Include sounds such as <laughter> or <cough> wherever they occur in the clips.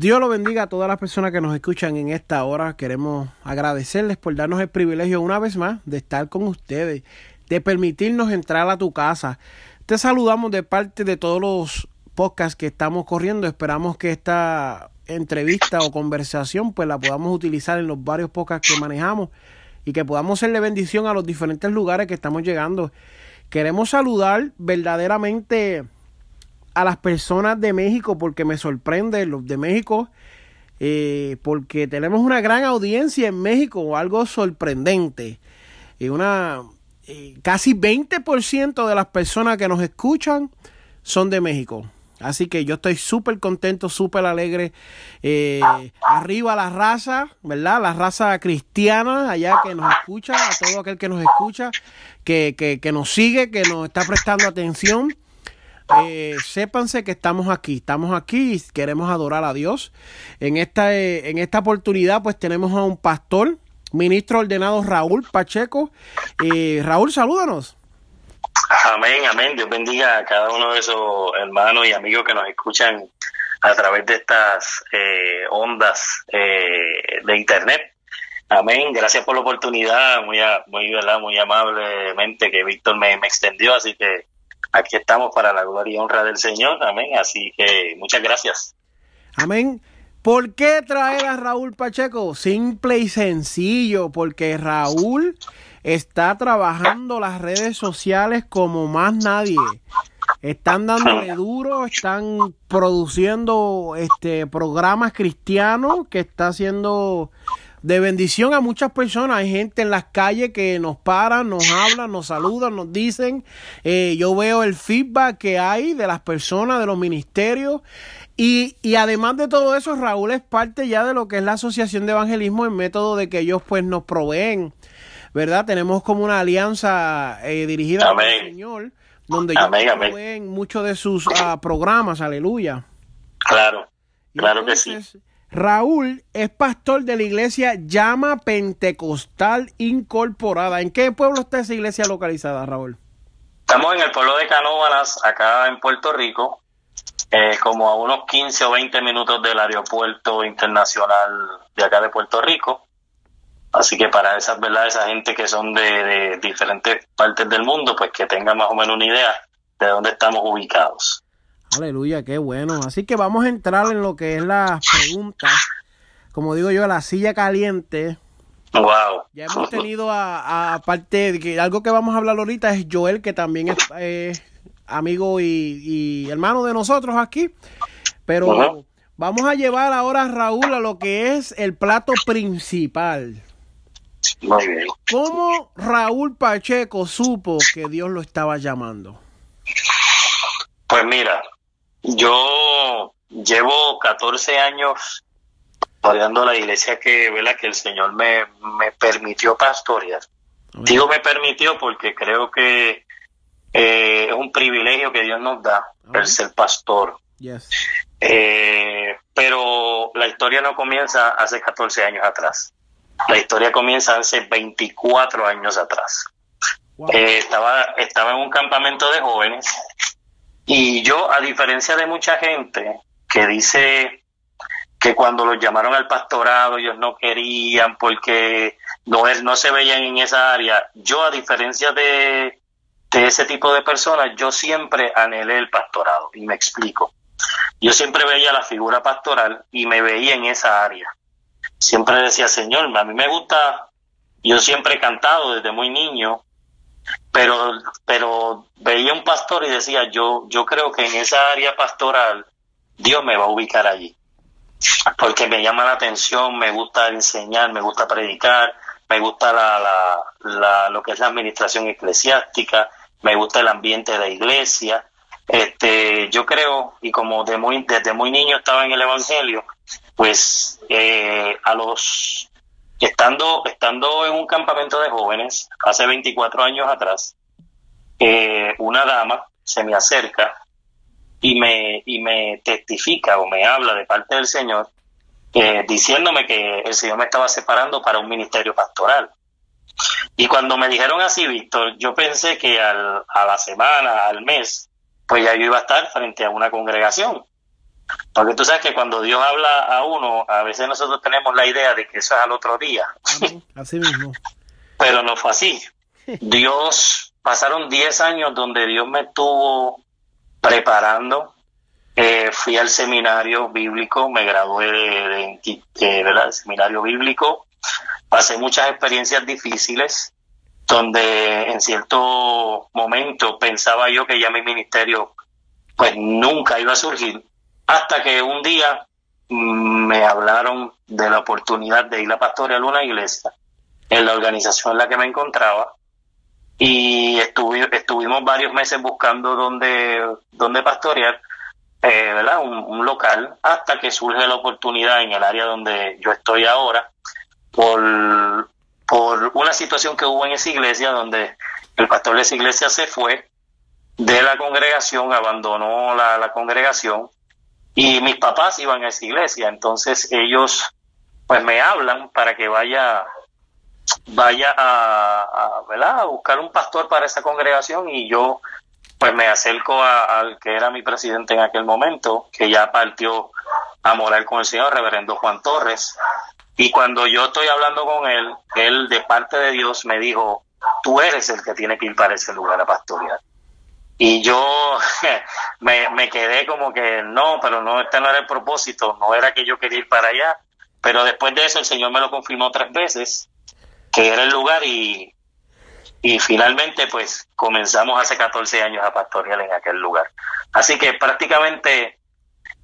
Dios lo bendiga a todas las personas que nos escuchan en esta hora. Queremos agradecerles por darnos el privilegio una vez más de estar con ustedes, de permitirnos entrar a tu casa. Te saludamos de parte de todos los podcasts que estamos corriendo. Esperamos que esta entrevista o conversación pues la podamos utilizar en los varios podcasts que manejamos y que podamos serle bendición a los diferentes lugares que estamos llegando. Queremos saludar verdaderamente a las personas de México porque me sorprende los de México eh, porque tenemos una gran audiencia en México, algo sorprendente. Y una eh, casi 20% de las personas que nos escuchan son de México. Así que yo estoy súper contento, súper alegre. Eh, arriba la raza, ¿verdad? La raza cristiana allá que nos escucha, a todo aquel que nos escucha, que, que nos sigue, que nos está prestando atención eh, sépanse que estamos aquí, estamos aquí y queremos adorar a Dios. En esta, eh, en esta oportunidad pues tenemos a un pastor, ministro ordenado Raúl Pacheco. Eh, Raúl, salúdanos. Amén, amén. Dios bendiga a cada uno de esos hermanos y amigos que nos escuchan a través de estas eh, ondas eh, de internet. Amén. Gracias por la oportunidad, muy, muy, ¿verdad? muy amablemente que Víctor me, me extendió, así que aquí estamos para la gloria y honra del Señor. Amén. Así que muchas gracias. Amén. ¿Por qué traer a Raúl Pacheco? Simple y sencillo, porque Raúl está trabajando las redes sociales como más nadie. Están dándole duro, están produciendo este programas cristianos que está haciendo de bendición a muchas personas. Hay gente en las calles que nos paran, nos hablan, nos saludan, nos dicen. Eh, yo veo el feedback que hay de las personas, de los ministerios. Y, y, además de todo eso, Raúl es parte ya de lo que es la Asociación de Evangelismo en método de que ellos pues nos proveen, ¿verdad? Tenemos como una alianza eh, dirigida al Señor, donde ellos proveen muchos de sus uh, programas, aleluya. Claro, claro que sí. Raúl es pastor de la iglesia Llama Pentecostal Incorporada. ¿En qué pueblo está esa iglesia localizada, Raúl? Estamos en el pueblo de Canóvanas, acá en Puerto Rico, eh, como a unos 15 o 20 minutos del aeropuerto internacional de acá de Puerto Rico. Así que para esas, ¿verdad? Esa gente que son de, de diferentes partes del mundo, pues que tengan más o menos una idea de dónde estamos ubicados. Aleluya, qué bueno. Así que vamos a entrar en lo que es las preguntas. Como digo yo, la silla caliente. Wow. Ya hemos tenido aparte de que algo que vamos a hablar ahorita es Joel, que también es amigo y, hermano de nosotros aquí. Pero vamos a llevar ahora a Raúl a lo que es el plato principal. Muy bien. ¿Cómo Raúl Pacheco supo que Dios lo estaba llamando? Pues mira, yo llevo 14 años pastoreando la iglesia que, ¿verdad? que el Señor me, me permitió pastorear. Digo me permitió porque creo que eh, es un privilegio que Dios nos da el ser pastor. Eh, pero la historia no comienza hace 14 años atrás. La historia comienza hace 24 años atrás. Eh, estaba, estaba en un campamento de jóvenes y yo, a diferencia de mucha gente que dice que cuando los llamaron al pastorado ellos no querían porque no, no se veían en esa área, yo a diferencia de, de ese tipo de personas, yo siempre anhelé el pastorado y me explico. Yo siempre veía la figura pastoral y me veía en esa área. Siempre decía, Señor, a mí me gusta, yo siempre he cantado desde muy niño, pero, pero veía un pastor y decía, yo, yo creo que en esa área pastoral Dios me va a ubicar allí. Porque me llama la atención, me gusta enseñar, me gusta predicar, me gusta la, la, la, lo que es la administración eclesiástica, me gusta el ambiente de la iglesia. este, yo creo, y como de muy, desde muy niño estaba en el Evangelio, pues eh, a los estando, estando en un campamento de jóvenes hace 24 años atrás, eh, una dama se me acerca y me, y me testifica o me habla de parte del Señor, eh, diciéndome que el Señor me estaba separando para un ministerio pastoral. Y cuando me dijeron así, Víctor, yo pensé que al, a la semana, al mes, pues ya yo iba a estar frente a una congregación. Porque tú sabes que cuando Dios habla a uno, a veces nosotros tenemos la idea de que eso es al otro día. Así mismo. <laughs> Pero no fue así. Dios, pasaron 10 años donde Dios me estuvo preparando. Eh, fui al seminario bíblico, me gradué de, de, seminario bíblico. Pasé muchas experiencias difíciles donde en cierto momento pensaba yo que ya mi ministerio pues nunca iba a surgir, hasta que un día mm, me hablaron de la oportunidad de ir a pastorear una iglesia en la organización en la que me encontraba y estuvimos varios meses buscando dónde, dónde pastorear, eh, ¿verdad? Un, local, hasta que surge la oportunidad en el área donde yo estoy ahora, por, por una situación que hubo en esa iglesia donde el pastor de esa iglesia se fue de la congregación, abandonó la, congregación y mis papás iban a esa iglesia, entonces ellos pues me hablan para que vaya vaya a, buscar un pastor para esa congregación y yo pues me acerco al que era mi presidente en aquel momento, que ya partió a morar con el Señor, reverendo Juan Torres, y cuando yo estoy hablando con él, él de parte de Dios me dijo, tú eres el que tiene que ir para ese lugar a pastorear. Y yo <laughs> me, me quedé como que no, pero no, este no era el propósito, no era que yo quería ir para allá. Pero después de eso el Señor me lo confirmó tres veces, que era el lugar y, y finalmente pues comenzamos hace 14 años a pastorear en aquel lugar. Así que prácticamente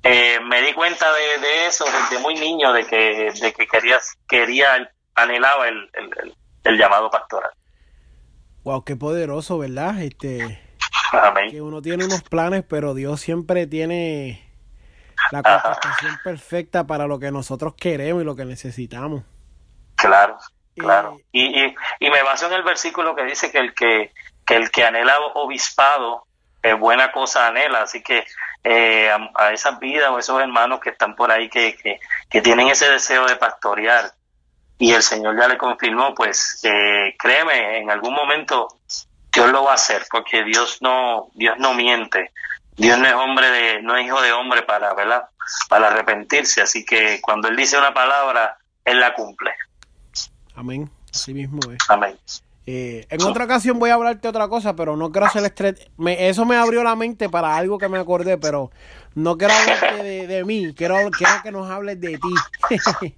eh, me di cuenta de, eso desde muy niño, de que, de que quería, quería anhelaba el, el, llamado pastoral. Wow, qué poderoso, ¿verdad? Este, Que uno tiene unos planes, pero Dios siempre tiene la contestación perfecta para lo que nosotros queremos y lo que necesitamos. Claro, claro. Y, y, y me baso en el versículo que dice que el que, que el que anhela obispado, es buena cosa anhela. Así que eh, a, esas vidas o esos hermanos que están por ahí que, que, tienen ese deseo de pastorear y el Señor ya le confirmó, pues eh, créeme, en algún momento Dios lo va a hacer porque Dios no Dios no miente. Dios no es hombre de no es hijo de hombre para, ¿verdad? Para arrepentirse, así que cuando él dice una palabra, él la cumple. Amén. Así mismo es. Amén. Eh, en otra ocasión voy a hablarte otra cosa, pero no quiero hacer estrés. eso me abrió la mente para algo que me acordé, pero no quiero hablarte de, mí, quiero, quiero, que nos hables de ti. <laughs>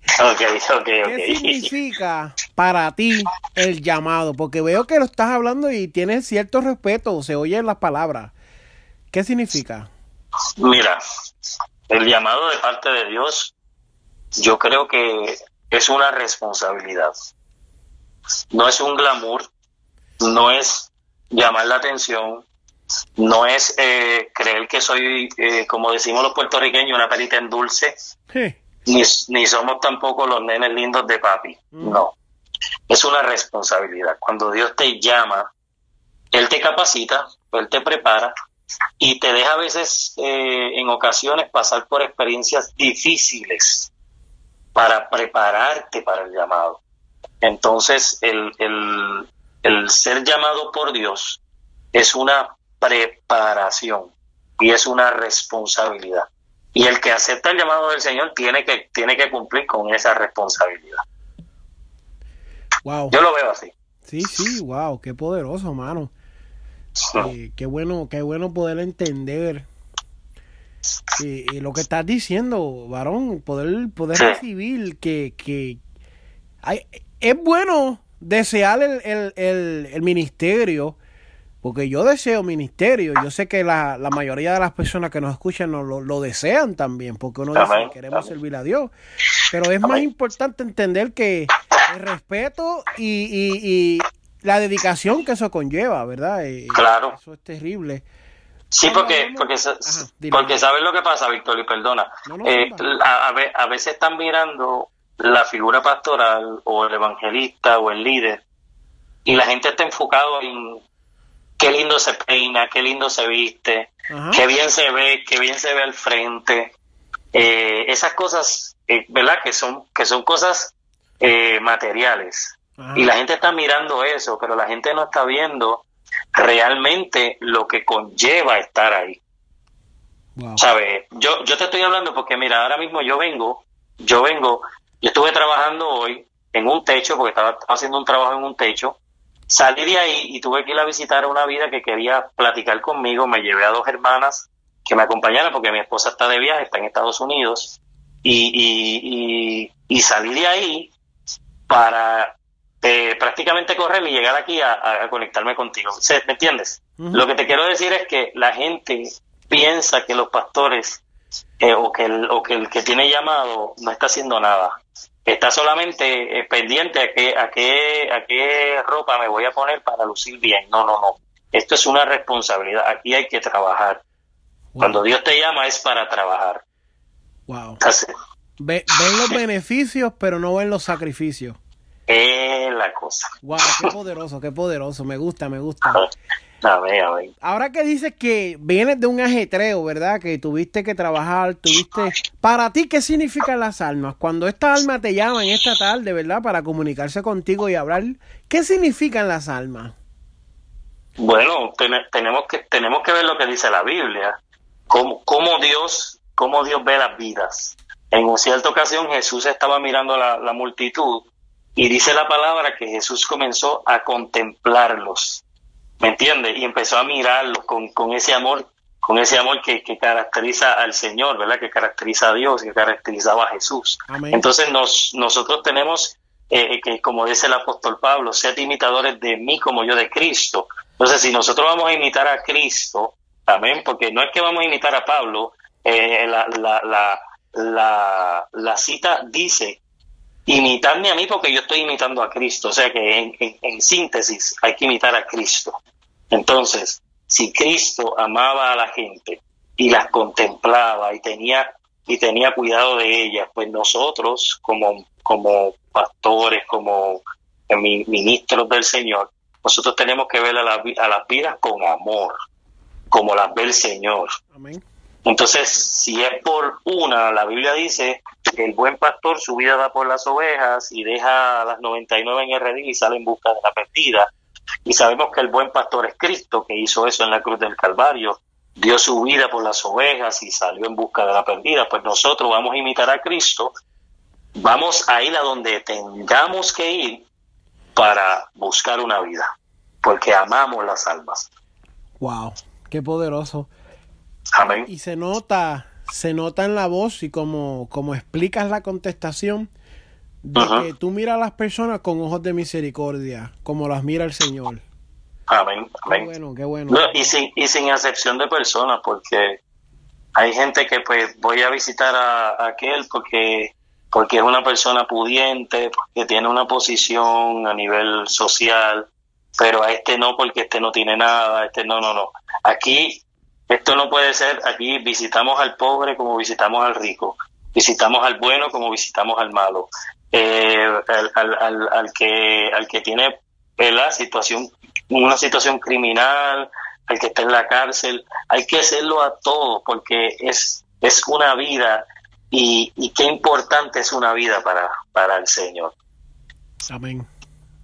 ¿Qué significa para ti el llamado? Porque veo que lo estás hablando y tienes cierto respeto, se oyen las palabras. ¿Qué significa? Mira, el llamado de parte de Dios, yo creo que es una responsabilidad no es un glamour, no es llamar la atención, no es eh, creer que soy, eh, como decimos los puertorriqueños, una perita en dulce, ni, ni, somos tampoco los nenes lindos de papi, mm. no. Es una responsabilidad. Cuando Dios te llama, Él te capacita, Él te prepara y te deja a veces, eh, en ocasiones, pasar por experiencias difíciles para prepararte para el llamado. Entonces, el, el, ser llamado por Dios es una preparación y es una responsabilidad. Y el que acepta el llamado del Señor tiene que, tiene que cumplir con esa responsabilidad. Wow. Yo lo veo así. Sí, sí, wow, qué poderoso, mano. Eh, qué bueno, qué bueno poder entender y, lo que estás diciendo, varón, poder, poder recibir que, que hay, es bueno desear el, el, el, ministerio, porque yo deseo ministerio. Yo sé que la, la mayoría de las personas que nos escuchan lo, lo, desean también, porque uno dice que queremos servir a Dios. Pero es más importante entender que el respeto y, y, y, la dedicación que eso conlleva, ¿verdad? Claro. Eso es terrible. Sí, porque, porque, porque sabes lo que pasa, Víctor, y perdona. Eh, a, a, veces están mirando la figura pastoral o el evangelista o el líder y la gente está enfocado en qué lindo se peina, qué lindo se viste, qué bien se ve, qué bien se ve al frente. Eh, esas cosas, eh, ¿verdad? Que son, que son cosas materiales. Y la gente está mirando eso, pero la gente no está viendo realmente lo que conlleva estar ahí. ¿Sabes? Yo, yo te estoy hablando porque, mira, ahora mismo yo vengo, yo vengo, yo estuve trabajando hoy en un techo, porque estaba haciendo un trabajo en un techo, salí de ahí y tuve que ir a visitar a una vida que quería platicar conmigo, me llevé a dos hermanas que me acompañaran porque mi esposa está de viaje, está en Estados Unidos, y, y, y salí de ahí para eh, prácticamente correr y llegar aquí a, conectarme contigo. ¿Me entiendes? Lo que te quiero decir es que la gente piensa que los pastores eh, o, que el, o que el que tiene llamado no está haciendo nada. Está solamente eh, pendiente a qué, a, qué, a qué ropa me voy a poner para lucir bien. No, no, no. Esto es una responsabilidad. Aquí hay que trabajar. Cuando Dios te llama es para trabajar. Wow. ven los beneficios, pero no ven los sacrificios es la cosa. Wow, qué poderoso, qué poderoso. Me gusta, me gusta. A ver, a ver. Ahora que dices que vienes de un ajetreo, ¿verdad? Que tuviste que trabajar, tuviste... Para ti, ¿qué significan las almas? Cuando esta alma te llama en esta tarde, ¿verdad? Para comunicarse contigo y hablar, ¿qué significan las almas? Bueno, tenemos que tenemos que ver lo que dice la Biblia. Cómo, cómo Dios cómo Dios ve las vidas. En una cierta ocasión Jesús estaba mirando la, la multitud y dice la palabra que Jesús comenzó a contemplarlos, ¿me entiendes? Y empezó a mirarlos con, con ese amor, con ese amor que, que, caracteriza al Señor, ¿verdad? Que caracteriza a Dios, que caracterizaba a Jesús. Entonces nos, nosotros tenemos eh, que, como dice el apóstol Pablo, sed imitadores de mí como yo de Cristo. Entonces, si nosotros vamos a imitar a Cristo, amén, porque no es que vamos a imitar a Pablo, eh, la, la, la, la, la cita dice imitarme a mí porque yo estoy imitando a Cristo. O sea que en, síntesis hay que imitar a Cristo. Entonces, si Cristo amaba a la gente y las contemplaba y tenía y tenía cuidado de ellas, pues nosotros como, como pastores, como ministros del Señor, nosotros tenemos que ver a, a las vidas con amor, como las ve el Señor. Amén. Entonces, si es por una, la Biblia dice el buen pastor su vida da por las ovejas y deja a las 99 en el redil y sale en busca de la perdida. Y sabemos que el buen pastor es Cristo, que hizo eso en la cruz del Calvario, dio su vida por las ovejas y salió en busca de la perdida. Pues nosotros vamos a imitar a Cristo, vamos a ir a donde tengamos que ir para buscar una vida, porque amamos las almas. Wow, qué poderoso. Y se nota, se nota en la voz y como, como explicas la contestación, de que tú miras a las personas con ojos de misericordia, como las mira el Señor. Amén, amén. Qué bueno, qué bueno. y, sin, y sin excepción de personas, porque hay gente que pues voy a visitar a, aquel porque porque es una persona pudiente, porque tiene una posición a nivel social, pero a este no porque este no tiene nada, este no, no, no. Aquí esto no puede ser, aquí visitamos al pobre como visitamos al rico, visitamos al bueno como visitamos al malo, eh, al, al, que, al que tiene la situación, una situación criminal, al que está en la cárcel, hay que hacerlo a todos porque es, es una vida y, y qué importante es una vida para, para el Señor. Amén.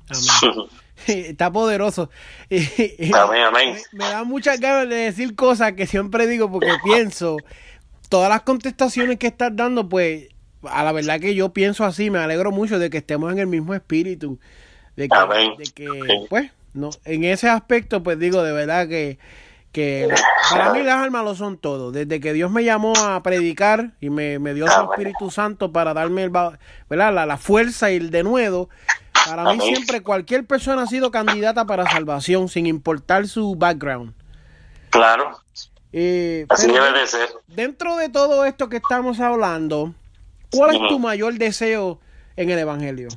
<laughs> Amén. <laughs> Está poderoso. <laughs> Amén, amén. Me, da muchas ganas de decir cosas que siempre digo porque <laughs> pienso, todas las contestaciones que estás dando, pues, a la verdad que yo pienso así, me alegro mucho de que estemos en el mismo espíritu. De que, pues, no, en ese aspecto, pues digo, de verdad que, que para mí las almas lo son todo. Desde que Dios me llamó a predicar y me, me dio su Espíritu Santo para darme el, ¿verdad? La, la fuerza y el denuedo, para mí siempre cualquier persona ha sido candidata para salvación, sin importar su background. Claro. Eh, Así debe de ser. Dentro de todo esto que estamos hablando, ¿cuál es tu mayor deseo en el Evangelio?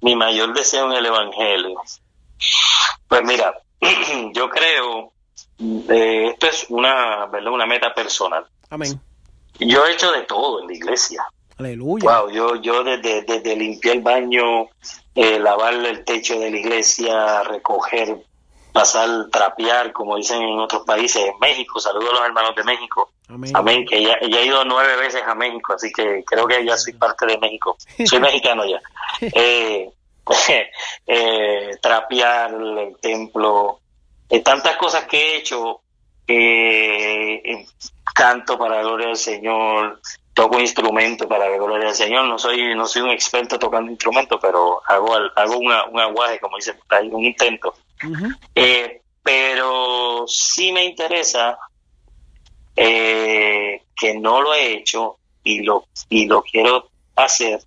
Mi mayor deseo en el Evangelio. Pues mira, <clears throat> yo creo eh, esto es una, ¿verdad? una meta personal. Amén. Yo he hecho de todo en la iglesia. Aleluya. Wow, yo, yo desde, desde limpiar el baño, eh, lavar el techo de la iglesia, recoger, pasar, trapear, como dicen en otros países, en México, saludo a los hermanos de México. Amén. Amén, que ya, ya he ido nueve veces a México, así que creo que ya soy parte de México. Soy mexicano ya. <laughs> Eh, <laughs> eh, trapear el templo, eh, tantas cosas que he hecho, eh, canto para la gloria del Señor, toco instrumento para la gloria del Señor, no soy no soy un experto tocando instrumentos, pero hago hago una- un aguaje, como ahí, un intento. Eh, pero sí me interesa eh, que no lo he hecho y lo y lo quiero hacer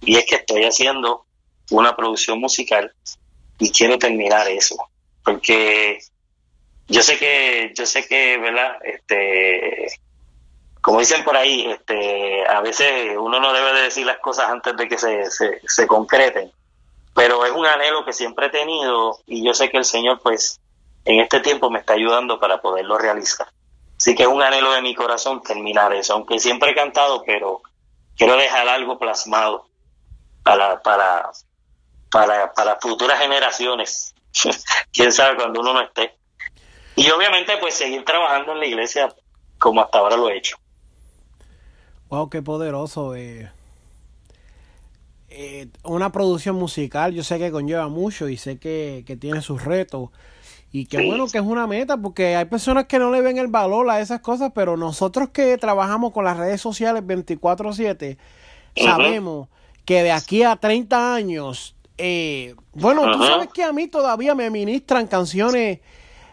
y es que estoy haciendo una producción musical y quiero terminar eso. Porque yo sé que yo sé que verdad este como dicen por ahí este a veces uno no debe de decir las cosas antes de que se, se, se concreten pero es un anhelo que siempre he tenido y yo sé que el Señor pues en este tiempo me está ayudando para poderlo realizar. Así que es un anhelo de mi corazón terminar eso, aunque siempre he cantado, pero quiero dejar algo plasmado para, para, para, para futuras generaciones. <laughs> Quién sabe cuando uno no esté. Y obviamente pues seguir trabajando en la iglesia como hasta ahora lo he hecho. Wow, qué poderoso. eh. Eh, una producción musical, yo sé que conlleva mucho y sé que, que tiene sus retos. Y qué Sí. bueno que es una meta, porque hay personas que no le ven el valor a esas cosas, pero nosotros que trabajamos con las redes sociales 24/7, Ujú. sabemos que de aquí a 30 años, eh, bueno, tú sabes que a mí todavía me ministran canciones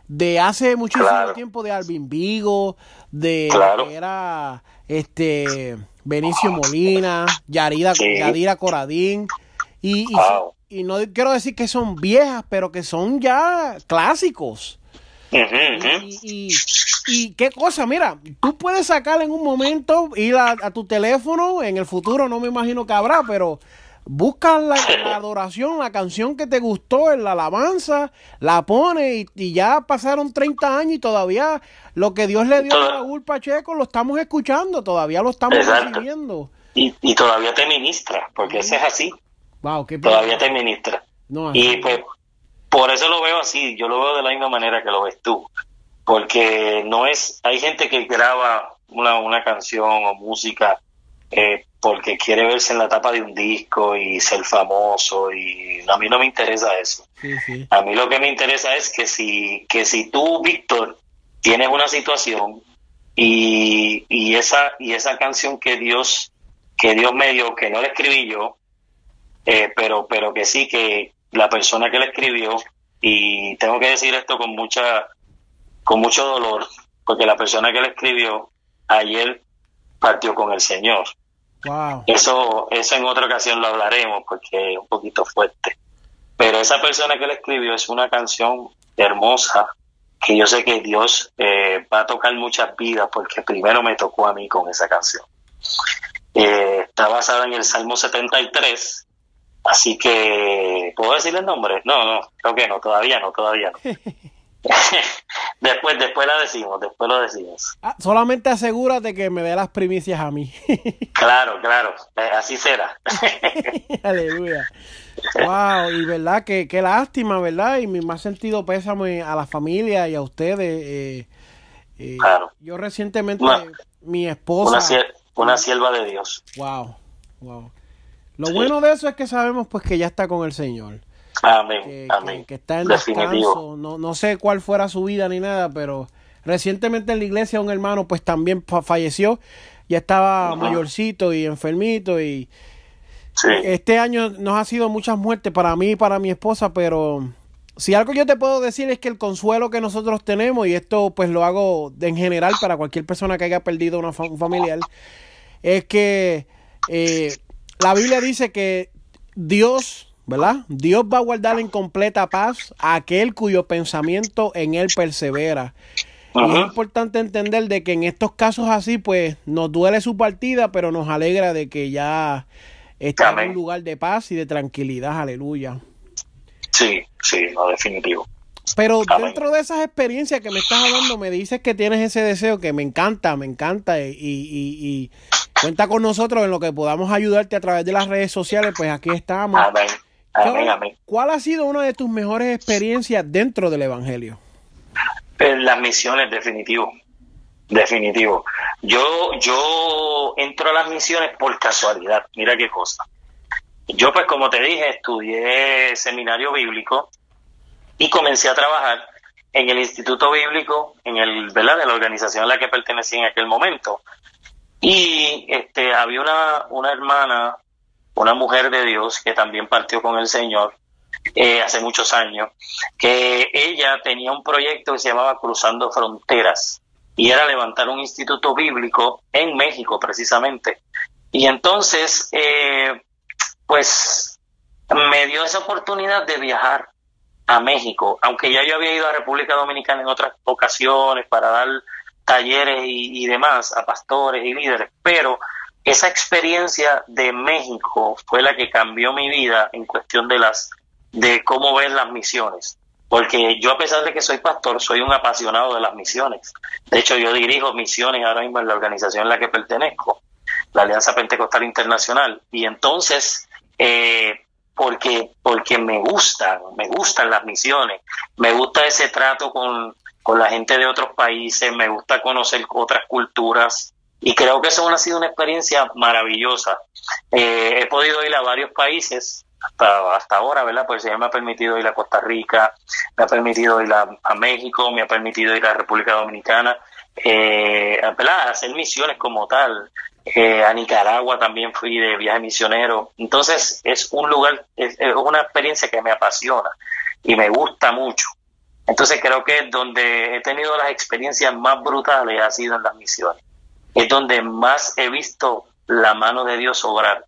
de hace muchísimo Claro. tiempo de Alvin Vigo, de Claro. que era este Benicio Molina, Yarida, Sí. Yadira Coradín. Y, y, Wow. y no quiero decir que son viejas, pero que son ya clásicos. Y, y- y qué cosa, mira, tú puedes sacar en un momento, ir a, a tu teléfono, en el futuro no me imagino que habrá, pero busca la, la adoración, la canción que te gustó, en la alabanza, la pone y, y ya pasaron 30 años y todavía lo que Dios le dio a Toda- Raúl Pacheco lo estamos escuchando, todavía lo estamos Exacto. recibiendo. Y, y todavía te ministra, porque ese es así, Wow, qué todavía te ministra. No, Y pues por eso lo veo así, yo lo veo de la misma manera que lo ves tú, porque no es, hay gente que graba una, una canción o música eh, porque quiere verse en la tapa de un disco y ser famoso y a mí no me interesa eso. sí, sí. A mí lo que me interesa es que si, que si tú, Víctor, tienes una situación y, y esa, y esa canción que Dios, que Dios me dio, que no la escribí yo, eh, pero, pero que sí que la persona que la escribió, y tengo que decir esto con mucha, con mucho dolor, porque la persona que la escribió ayer partió con el Señor. Wow. Eso, eso en otra ocasión lo hablaremos porque es un poquito fuerte. Pero esa persona que la escribió es una canción hermosa que yo sé que Dios eh, va a tocar muchas vidas porque primero me tocó a mí con esa canción. Eh, está basada en el Salmo 73, así que ¿puedo decir el nombre? No, no, creo que no, todavía no, todavía no. <laughs> <laughs> después, después la decimos, después lo decimos. Ah, solamente asegúrate que me dé las primicias a mí. <laughs> Claro, claro, eh, así será. <laughs> Aleluya. Wow, y verdad que qué lástima, ¿verdad? Y mi más sentido pésame a la familia y a ustedes. eh, eh, Claro. Yo recientemente, Una- mi esposa. una, sier- una sierva de Dios. Wow, wow. Lo Sí. bueno de eso es que sabemos pues que ya está con el Señor. Amén, Que, amén. que- que está en descanso. No, no sé cuál fuera su vida ni nada, pero recientemente en la iglesia un hermano pues también fa- falleció. Ya estaba mayorcito y enfermito y Sí, este año nos ha sido muchas muertes para mí y para mi esposa, pero si algo yo te puedo decir es que el consuelo que nosotros tenemos, y esto pues lo hago en general para cualquier persona que haya perdido una un familiar, es que eh, la Biblia dice que Dios, ¿verdad? Dios va a guardar en completa paz a aquel cuyo pensamiento en él persevera. Y es importante entender de que en estos casos así, pues nos duele su partida, pero nos alegra de que ya está en un lugar de paz y de tranquilidad. Aleluya. sí, sí, no, definitivo. Pero dentro de esas experiencias que me estás hablando, me dices que tienes ese deseo que me encanta, me encanta y, y, cuenta con nosotros en lo que podamos ayudarte a través de las redes sociales, pues aquí estamos. Amén. ¿Cuál ha sido una de tus mejores experiencias dentro del Evangelio? Las misiones, definitivo. Definitivo. Yo, yo entro a las misiones por casualidad. Mira qué cosa. Yo, pues, como te dije, estudié seminario bíblico y comencé a trabajar en el Instituto Bíblico, en el, ¿verdad? De la organización a la que pertenecía en aquel momento. Y este, había una, una hermana, una mujer de Dios que también partió con el Señor eh, hace muchos años, que ella tenía un proyecto que se llamaba Cruzando Fronteras y era levantar un instituto bíblico en México precisamente. Y entonces, eh, pues me dio esa oportunidad de viajar a México, aunque ya yo había ido a República Dominicana en otras ocasiones para dar talleres y, y demás a pastores y líderes, pero esa experiencia de México fue la que cambió mi vida en cuestión de las de cómo ver las misiones. Porque yo a pesar de que soy pastor, soy un apasionado de las misiones. De hecho, yo dirijo misiones ahora mismo en la organización en la que pertenezco, la Alianza Pentecostal Internacional. Y entonces, eh, porque, porque me gustan, me gustan las misiones, me gusta ese trato con, con la gente de otros países, me gusta conocer otras culturas, y creo que eso ha sido una experiencia maravillosa. Eh, he podido ir a varios países hasta, hasta ahora, ¿verdad? Pues ya me ha permitido ir a Costa Rica, me ha permitido ir a, México, me ha permitido ir a República Dominicana, eh, ¿verdad? hacer misiones como tal. Eh, a Nicaragua también fui de viaje misionero. Entonces es un lugar, es, una experiencia que me apasiona y me gusta mucho. Entonces creo que donde he tenido las experiencias más brutales ha sido en las misiones. Es donde más he visto la mano de Dios obrar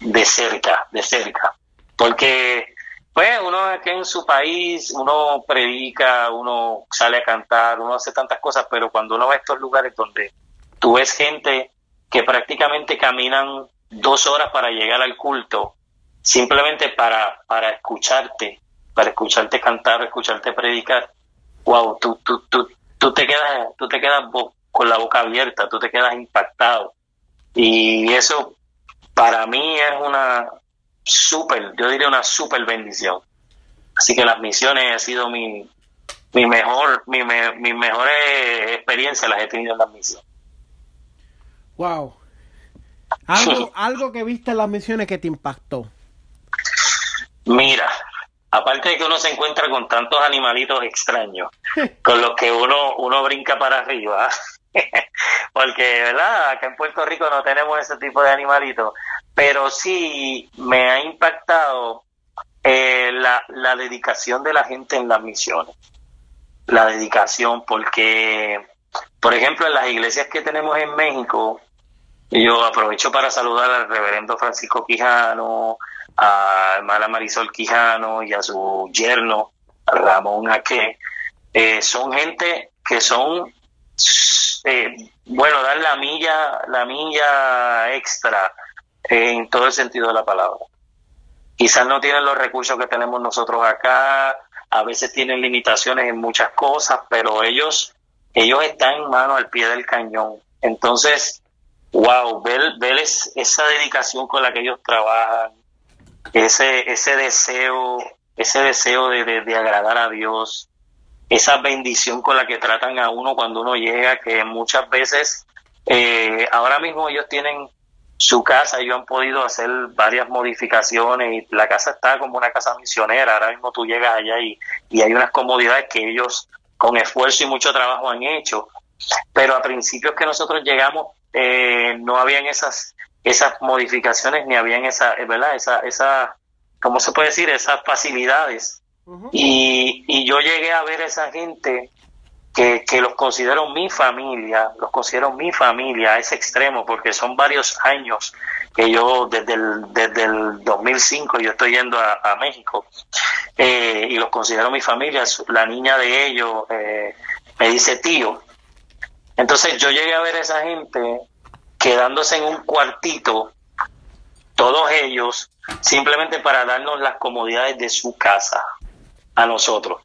de cerca, de cerca. Porque, pues, uno aquí en su país, uno predica, uno sale a cantar, uno hace tantas cosas, pero cuando uno va a estos lugares donde tú ves gente que prácticamente caminan dos horas para llegar al culto, simplemente para, para escucharte, para escucharte cantar, escucharte predicar, wow, tú, tú, tú, tú te quedas, tú te quedas con la boca abierta, tú te quedas impactado. Y eso para mí es una súper, yo diría una súper bendición. Así que las misiones ha sido mi, mi mejor, mi, mi mejor experiencia las he tenido en las misiones. Wow. Algo, <laughs> algo que viste en las misiones que te impactó. Mira, aparte de que uno se encuentra con tantos animalitos extraños, <laughs> con los que uno, uno brinca para arriba, <laughs> porque, ¿verdad? Acá en Puerto Rico no tenemos ese tipo de animalitos, pero sí me ha impactado eh, la, la dedicación de la gente en las misiones. La dedicación, porque, por ejemplo, en las iglesias que tenemos en México, yo aprovecho para saludar al reverendo Francisco Quijano, a hermana Marisol Quijano y a su yerno Ramón Aque. Eh, son gente que son eh, bueno, dar la milla, la milla extra en todo el sentido de la palabra. Quizás no tienen los recursos que tenemos nosotros acá, a veces tienen limitaciones en muchas cosas, pero ellos, ellos están en mano al pie del cañón. Entonces, wow, ver esa dedicación con la que ellos trabajan, ese, ese deseo, ese deseo de, de agradar a Dios, esa bendición con la que tratan a uno cuando uno llega, que muchas veces, eh, ahora mismo ellos tienen su casa, ellos han podido hacer varias modificaciones y la casa está como una casa misionera, ahora mismo tú llegas allá y, y hay unas comodidades que ellos con esfuerzo y mucho trabajo han hecho, pero a principios que nosotros llegamos eh, no habían esas esas modificaciones ni habían esa, ¿verdad? Esa, esa, ¿cómo se puede decir? Esas facilidades y, y, yo llegué a ver a esa gente que, que, los considero mi familia, los considero mi familia a ese extremo, porque son varios años que yo, desde el, desde el 2005, yo estoy yendo a, México eh, y los considero mi familia. La niña de ellos eh, me dice tío. Entonces yo llegué a ver a esa gente quedándose en un cuartito, todos ellos, simplemente para darnos las comodidades de su casa a nosotros.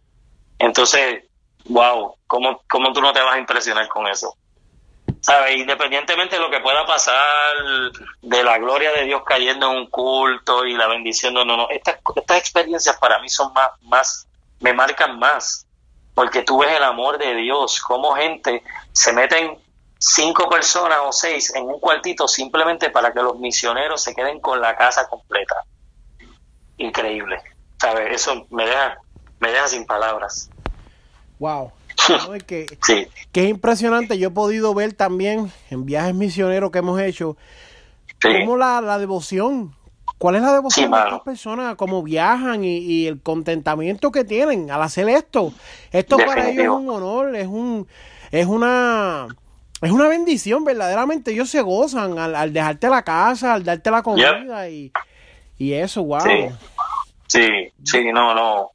Entonces, wow, ¿cómo, ¿cómo tú no te vas a impresionar con eso? ¿Sabes? Independientemente de lo que pueda pasar, de la gloria de Dios cayendo en un culto y la bendición, no, no. Estas, estas experiencias para mí son más, más, me marcan más, porque tú ves el amor de Dios, cómo gente se meten cinco personas o seis en un cuartito simplemente para que los misioneros se queden con la casa completa. Increíble. ¿Sabes? Eso me deja, me deja sin palabras. Wow. <laughs> que, que, es impresionante. Yo he podido ver también en viajes misioneros que hemos hecho cómo la, la devoción, cuál es la devoción de estas personas, cómo viajan y, el contentamiento que tienen al hacer esto. Esto para ellos es un honor, es un es una es una bendición, verdaderamente. Ellos se gozan al, dejarte la casa, al darte la comida y, y eso, wow. Sí, sí, no, no.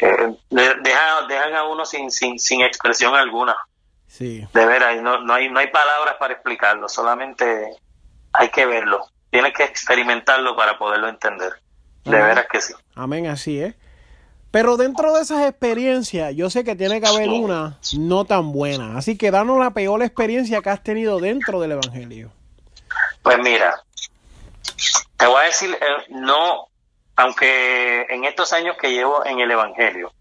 Eh, dejan, dejan a uno sin, sin, sin expresión alguna. Sí. De veras, no, no, hay, no hay palabras para explicarlo, solamente hay que verlo. Tienes que experimentarlo para poderlo entender. De veras que sí. Amén, así es. Pero dentro de esas experiencias, yo sé que tiene que haber una no tan buena. Así que danos la peor experiencia que has tenido dentro del Evangelio. Pues mira, te voy a decir, eh, no, aunque en estos años que llevo en el Evangelio,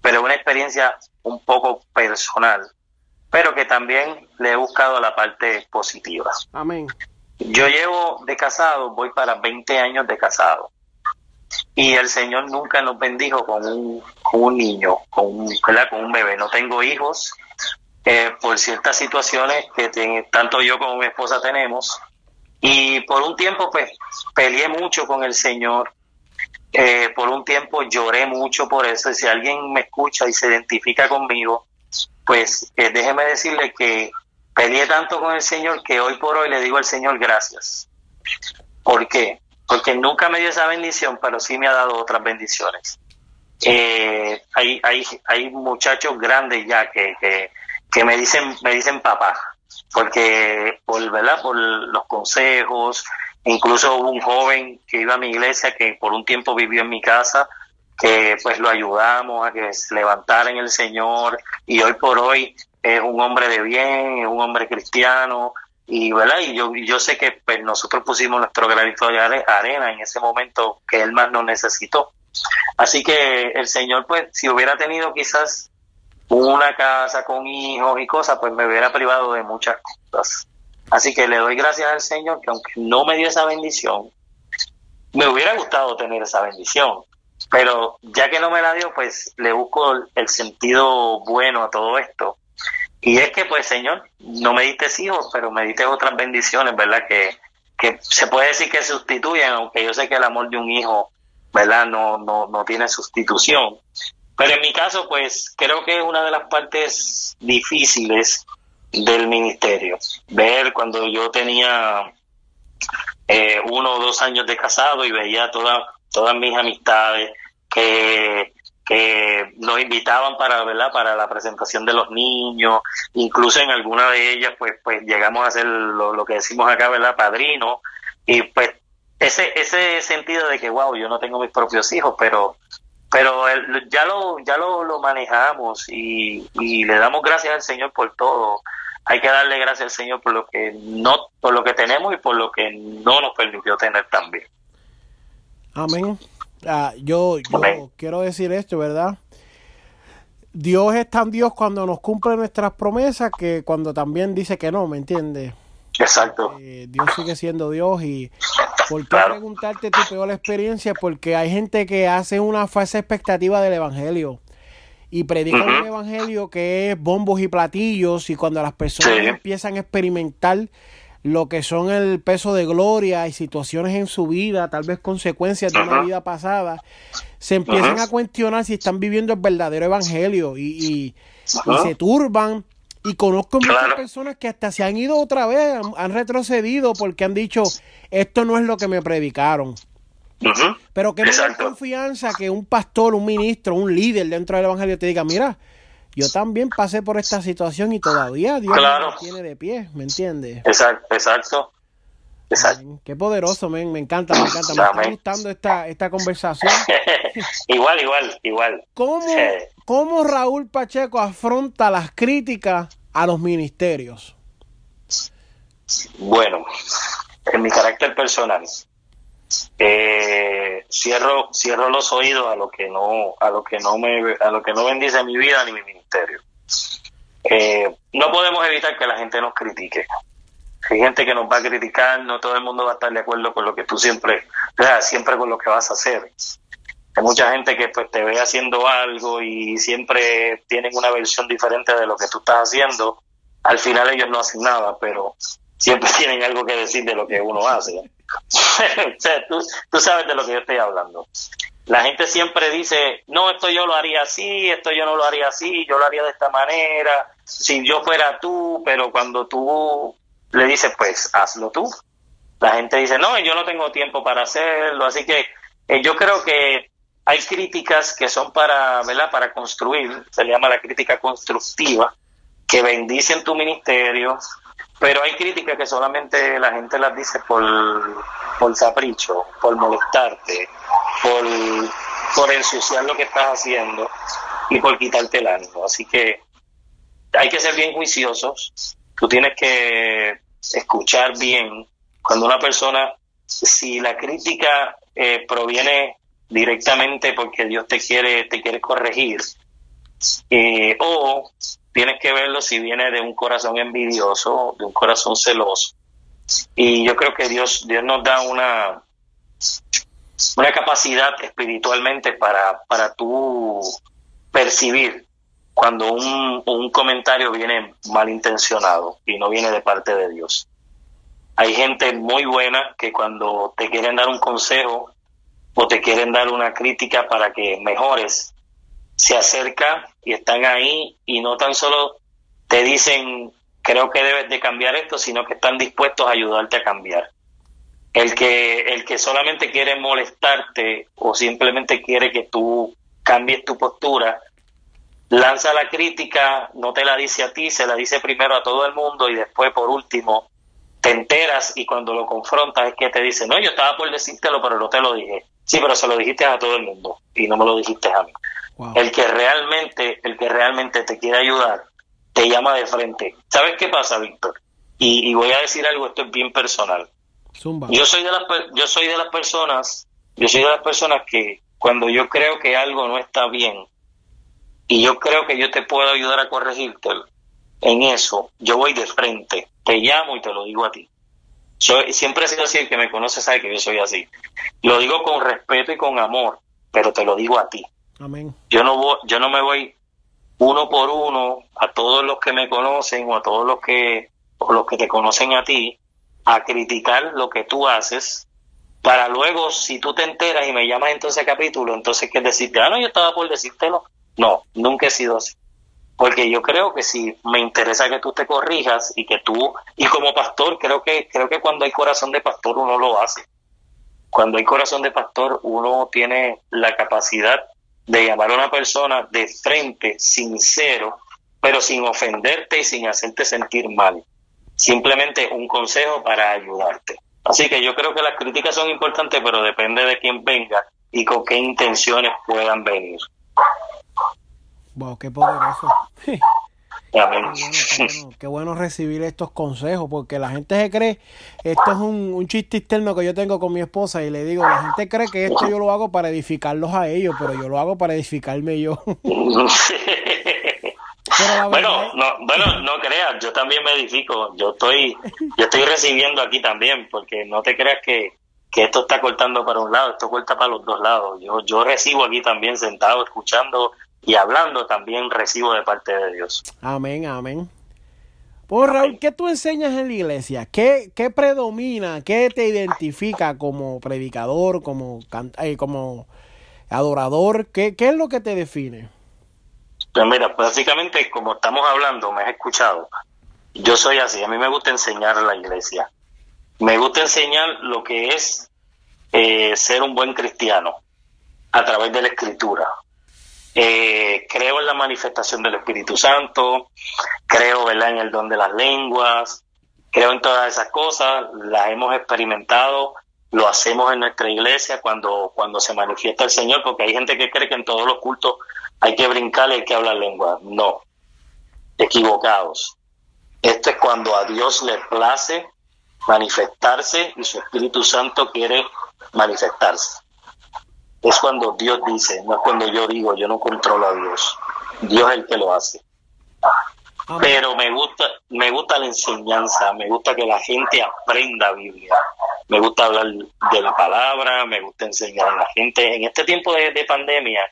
pero una experiencia un poco personal, pero que también le he buscado la parte positiva. Amén. Yo llevo de casado, voy para 20 años de casado y el Señor nunca nos bendijo con un, con un niño, con un, con un bebé. No tengo hijos eh, por ciertas situaciones que tanto yo como mi esposa tenemos. Y por un tiempo, pues, peleé mucho con el Señor. Eh, por un tiempo lloré mucho por eso. Y si alguien me escucha y se identifica conmigo, pues eh, déjeme decirle que peleé tanto con el Señor que hoy por hoy le digo al Señor gracias. ¿Por qué? porque nunca me dio esa bendición, pero sí me ha dado otras bendiciones. Eh, hay, hay, hay muchachos grandes ya que, que, me dicen me dicen papá, porque por, ¿verdad? por los consejos, incluso hubo un joven que iba a mi iglesia que por un tiempo vivió en mi casa, que pues lo ayudamos a que se levantara en el Señor. Y hoy por hoy es un hombre de bien, es un hombre cristiano, y verdad y yo yo sé que pues, nosotros pusimos nuestro granito de arena en ese momento que él más nos necesitó. Así que el señor pues si hubiera tenido quizás una casa con hijos y cosas pues me hubiera privado de muchas cosas así que le doy gracias al señor que aunque no me dio esa bendición me hubiera gustado tener esa bendición pero ya que no me la dio pues le busco el sentido bueno a todo esto y es que, pues, Señor, no me diste hijos, pero me diste otras bendiciones, ¿verdad? Que, que se puede decir que sustituyen, aunque yo sé que el amor de un hijo, ¿verdad? No, no, no tiene sustitución. Pero en mi caso, pues, creo que es una de las partes difíciles del ministerio. Ver cuando yo tenía eh, uno o dos años de casado y veía todas todas mis amistades que que nos invitaban para ¿verdad? para la presentación de los niños incluso en alguna de ellas pues pues llegamos a hacer lo, que decimos acá verdad padrino y pues ese ese sentido de que wow yo no tengo mis propios hijos pero pero ya lo ya lo, lo manejamos y, y le damos gracias al Señor por todo hay que darle gracias al Señor por lo que no por lo que tenemos y por lo que no nos permitió tener también amén Ah, yo, yo quiero decir esto, ¿verdad? Dios es tan Dios cuando nos cumple nuestras promesas que cuando también dice que no, ¿me entiendes? Exacto. Eh, Dios sigue siendo Dios y ¿por qué preguntarte tu peor experiencia? Porque hay gente que hace una falsa expectativa del Evangelio y predica un Evangelio que es bombos y platillos y cuando las personas empiezan a experimentar lo que son el peso de gloria y situaciones en su vida, tal vez consecuencias de una vida pasada, se empiezan a cuestionar si están viviendo el verdadero evangelio y, se turban. Y conozco muchas personas que hasta se han ido otra vez, han, retrocedido porque han dicho, esto no es lo que me predicaron. Pero que no hay confianza que un pastor, un ministro, un líder dentro del evangelio te diga, mira, yo también pasé por esta situación y todavía Dios me tiene de pie, ¿me entiendes? Exacto, exacto. Exacto. qué poderoso, me encanta, me encanta. Me está gustando esta, esta conversación. <laughs> igual, igual, igual. ¿Cómo, ¿cómo Raúl Pacheco afronta las críticas a los ministerios? Bueno, en mi carácter personal, eh, cierro cierro los oídos a lo que no a lo que no me a lo que no bendice mi vida ni mi ministerio. Eh, no podemos evitar que la gente nos critique. Hay gente que nos va a criticar, no todo el mundo va a estar de acuerdo con lo que tú siempre, siempre con lo que vas a hacer. Hay mucha gente que pues te ve haciendo algo y siempre tienen una versión diferente de lo que tú estás haciendo. Al final ellos no hacen nada, pero siempre <laughs> tienen algo que decir de lo que uno hace. <laughs> tú, sabes de lo que yo estoy hablando. La gente siempre dice, no, esto yo lo haría así, esto yo no lo haría así, yo lo haría de esta manera, si yo fuera tú, pero cuando tú le dices, pues hazlo tú. La gente dice, no, yo no tengo tiempo para hacerlo, así que eh, yo creo que hay críticas que son para, ¿verdad? Para construir, se le llama la crítica constructiva, que bendicen tu ministerio, pero hay críticas que solamente la gente las dice por, por capricho, por molestarte, por, por ensuciar lo que estás haciendo y por quitarte el ánimo. Así que hay que ser bien juiciosos. Tú tienes que escuchar bien cuando una persona, si la crítica eh, proviene directamente porque Dios te quiere, te quiere corregir, eh, o tienes que verlo si viene de un corazón envidioso, de un corazón celoso. Y yo creo que Dios, Dios nos da una, una capacidad espiritualmente para, para tú percibir cuando un, un comentario viene malintencionado y no viene de parte de Dios. Hay gente muy buena que cuando te quieren dar un consejo o te quieren dar una crítica para que mejores, se acerca y están ahí y no tan solo te dicen creo que debes de cambiar esto, sino que están dispuestos a ayudarte a cambiar. El que, el que solamente quiere molestarte o simplemente quiere que tú cambies tu postura, lanza la crítica, no te la dice a ti, se la dice primero a todo el mundo y después por último te enteras y cuando lo confrontas es que te dice, no, yo estaba por decírtelo, pero no te lo dije. Sí, pero se lo dijiste a todo el mundo y no me lo dijiste a mí. El que realmente, el que realmente te quiere ayudar, te llama de frente. ¿Sabes qué pasa, Víctor? Y, voy a decir algo, esto es bien personal. Yo soy de las yo soy de las personas, yo soy de las personas que cuando yo creo que algo no está bien y yo creo que yo te puedo ayudar a corregirte en eso, yo voy de frente, te llamo y te lo digo a ti. Soy, siempre he sido así, el que me conoce sabe que yo soy así. Lo digo con respeto y con amor, pero te lo digo a ti. Yo no voy, yo no me voy uno por uno a todos los que me conocen o a todos los que o los que te conocen a ti a criticar lo que tú haces para luego si tú te enteras y me llamas entonces a capítulo, entonces que decirte, ah, no, yo estaba por decírtelo. No, nunca he sido así. Porque yo creo que si me interesa que tú te corrijas y que tú, y como pastor, creo que, creo que cuando hay corazón de pastor uno lo hace. Cuando hay corazón de pastor uno tiene la capacidad de llamar a una persona de frente, sincero, pero sin ofenderte y sin hacerte sentir mal. Simplemente un consejo para ayudarte. Así que yo creo que las críticas son importantes, pero depende de quién venga y con qué intenciones puedan venir. Wow, qué poderoso. <laughs> Qué bueno, recibir estos consejos, porque la gente se cree, esto es un, un, chiste externo que yo tengo con mi esposa y le digo, la gente cree que esto yo lo hago para edificarlos a ellos, pero yo lo hago para edificarme yo. <laughs> <laughs> bueno, no, bueno, no creas, yo también me edifico, yo estoy, yo estoy recibiendo aquí también, porque no te creas que, que esto está cortando para un lado, esto corta para los dos lados. Yo, yo recibo aquí también sentado, escuchando y hablando también recibo de parte de Dios. Amén, amén. Pues Raúl, ¿qué tú enseñas en la iglesia? ¿Qué, qué predomina? ¿Qué te identifica como predicador, como, eh, como adorador? ¿Qué, ¿Qué es lo que te define? Pues mira, básicamente como estamos hablando, me has escuchado, yo soy así, a mí me gusta enseñar a la iglesia. Me gusta enseñar lo que es eh, ser un buen cristiano a través de la escritura. Eh, creo en la manifestación del Espíritu Santo, creo ¿verdad? en el don de las lenguas, creo en todas esas cosas, las hemos experimentado, lo hacemos en nuestra iglesia cuando, cuando se manifiesta el Señor, porque hay gente que cree que en todos los cultos hay que brincar, hay que hablar lengua. No, equivocados. Esto es cuando a Dios le place manifestarse y su Espíritu Santo quiere manifestarse. Es cuando Dios dice, no es cuando yo digo, yo no controlo a Dios. Dios es el que lo hace. Pero me gusta, me gusta la enseñanza, me gusta que la gente aprenda Biblia, me gusta hablar de la palabra, me gusta enseñar a la gente. En este tiempo de, pandemia,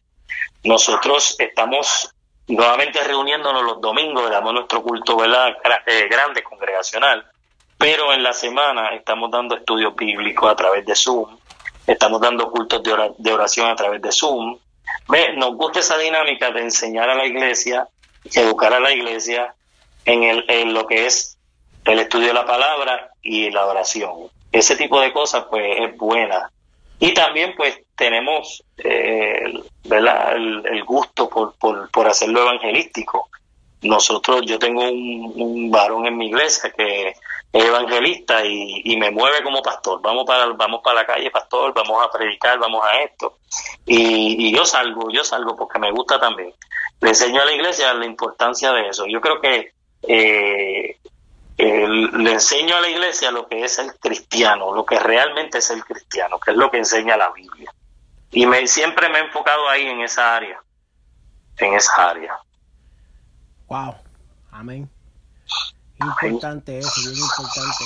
nosotros estamos nuevamente reuniéndonos los domingos, damos nuestro culto ¿verdad? Eh, grande, congregacional, pero en la semana estamos dando estudios bíblicos a través de Zoom, estamos dando cultos de oración a través de Zoom. ¿Ve? Nos gusta esa dinámica de enseñar a la iglesia educar a la iglesia en, el, en lo que es el estudio de la palabra y la oración. Ese tipo de cosas pues es buena. Y también pues tenemos eh, El, gusto por, por, por hacerlo evangelístico. Nosotros, yo tengo un, varón en mi iglesia que evangelista y, me mueve como pastor. Vamos para, vamos para la calle, pastor, vamos a predicar, vamos a esto. Y, y yo salgo, yo salgo porque me gusta también le enseño a la iglesia la importancia de eso. Yo creo que eh, le enseño a la iglesia lo que es el cristiano, lo que realmente es el cristiano, que es lo que enseña la Biblia. Y me, siempre me he enfocado ahí en esa área, en esa área. Wow, amén. Importante eso, bien importante.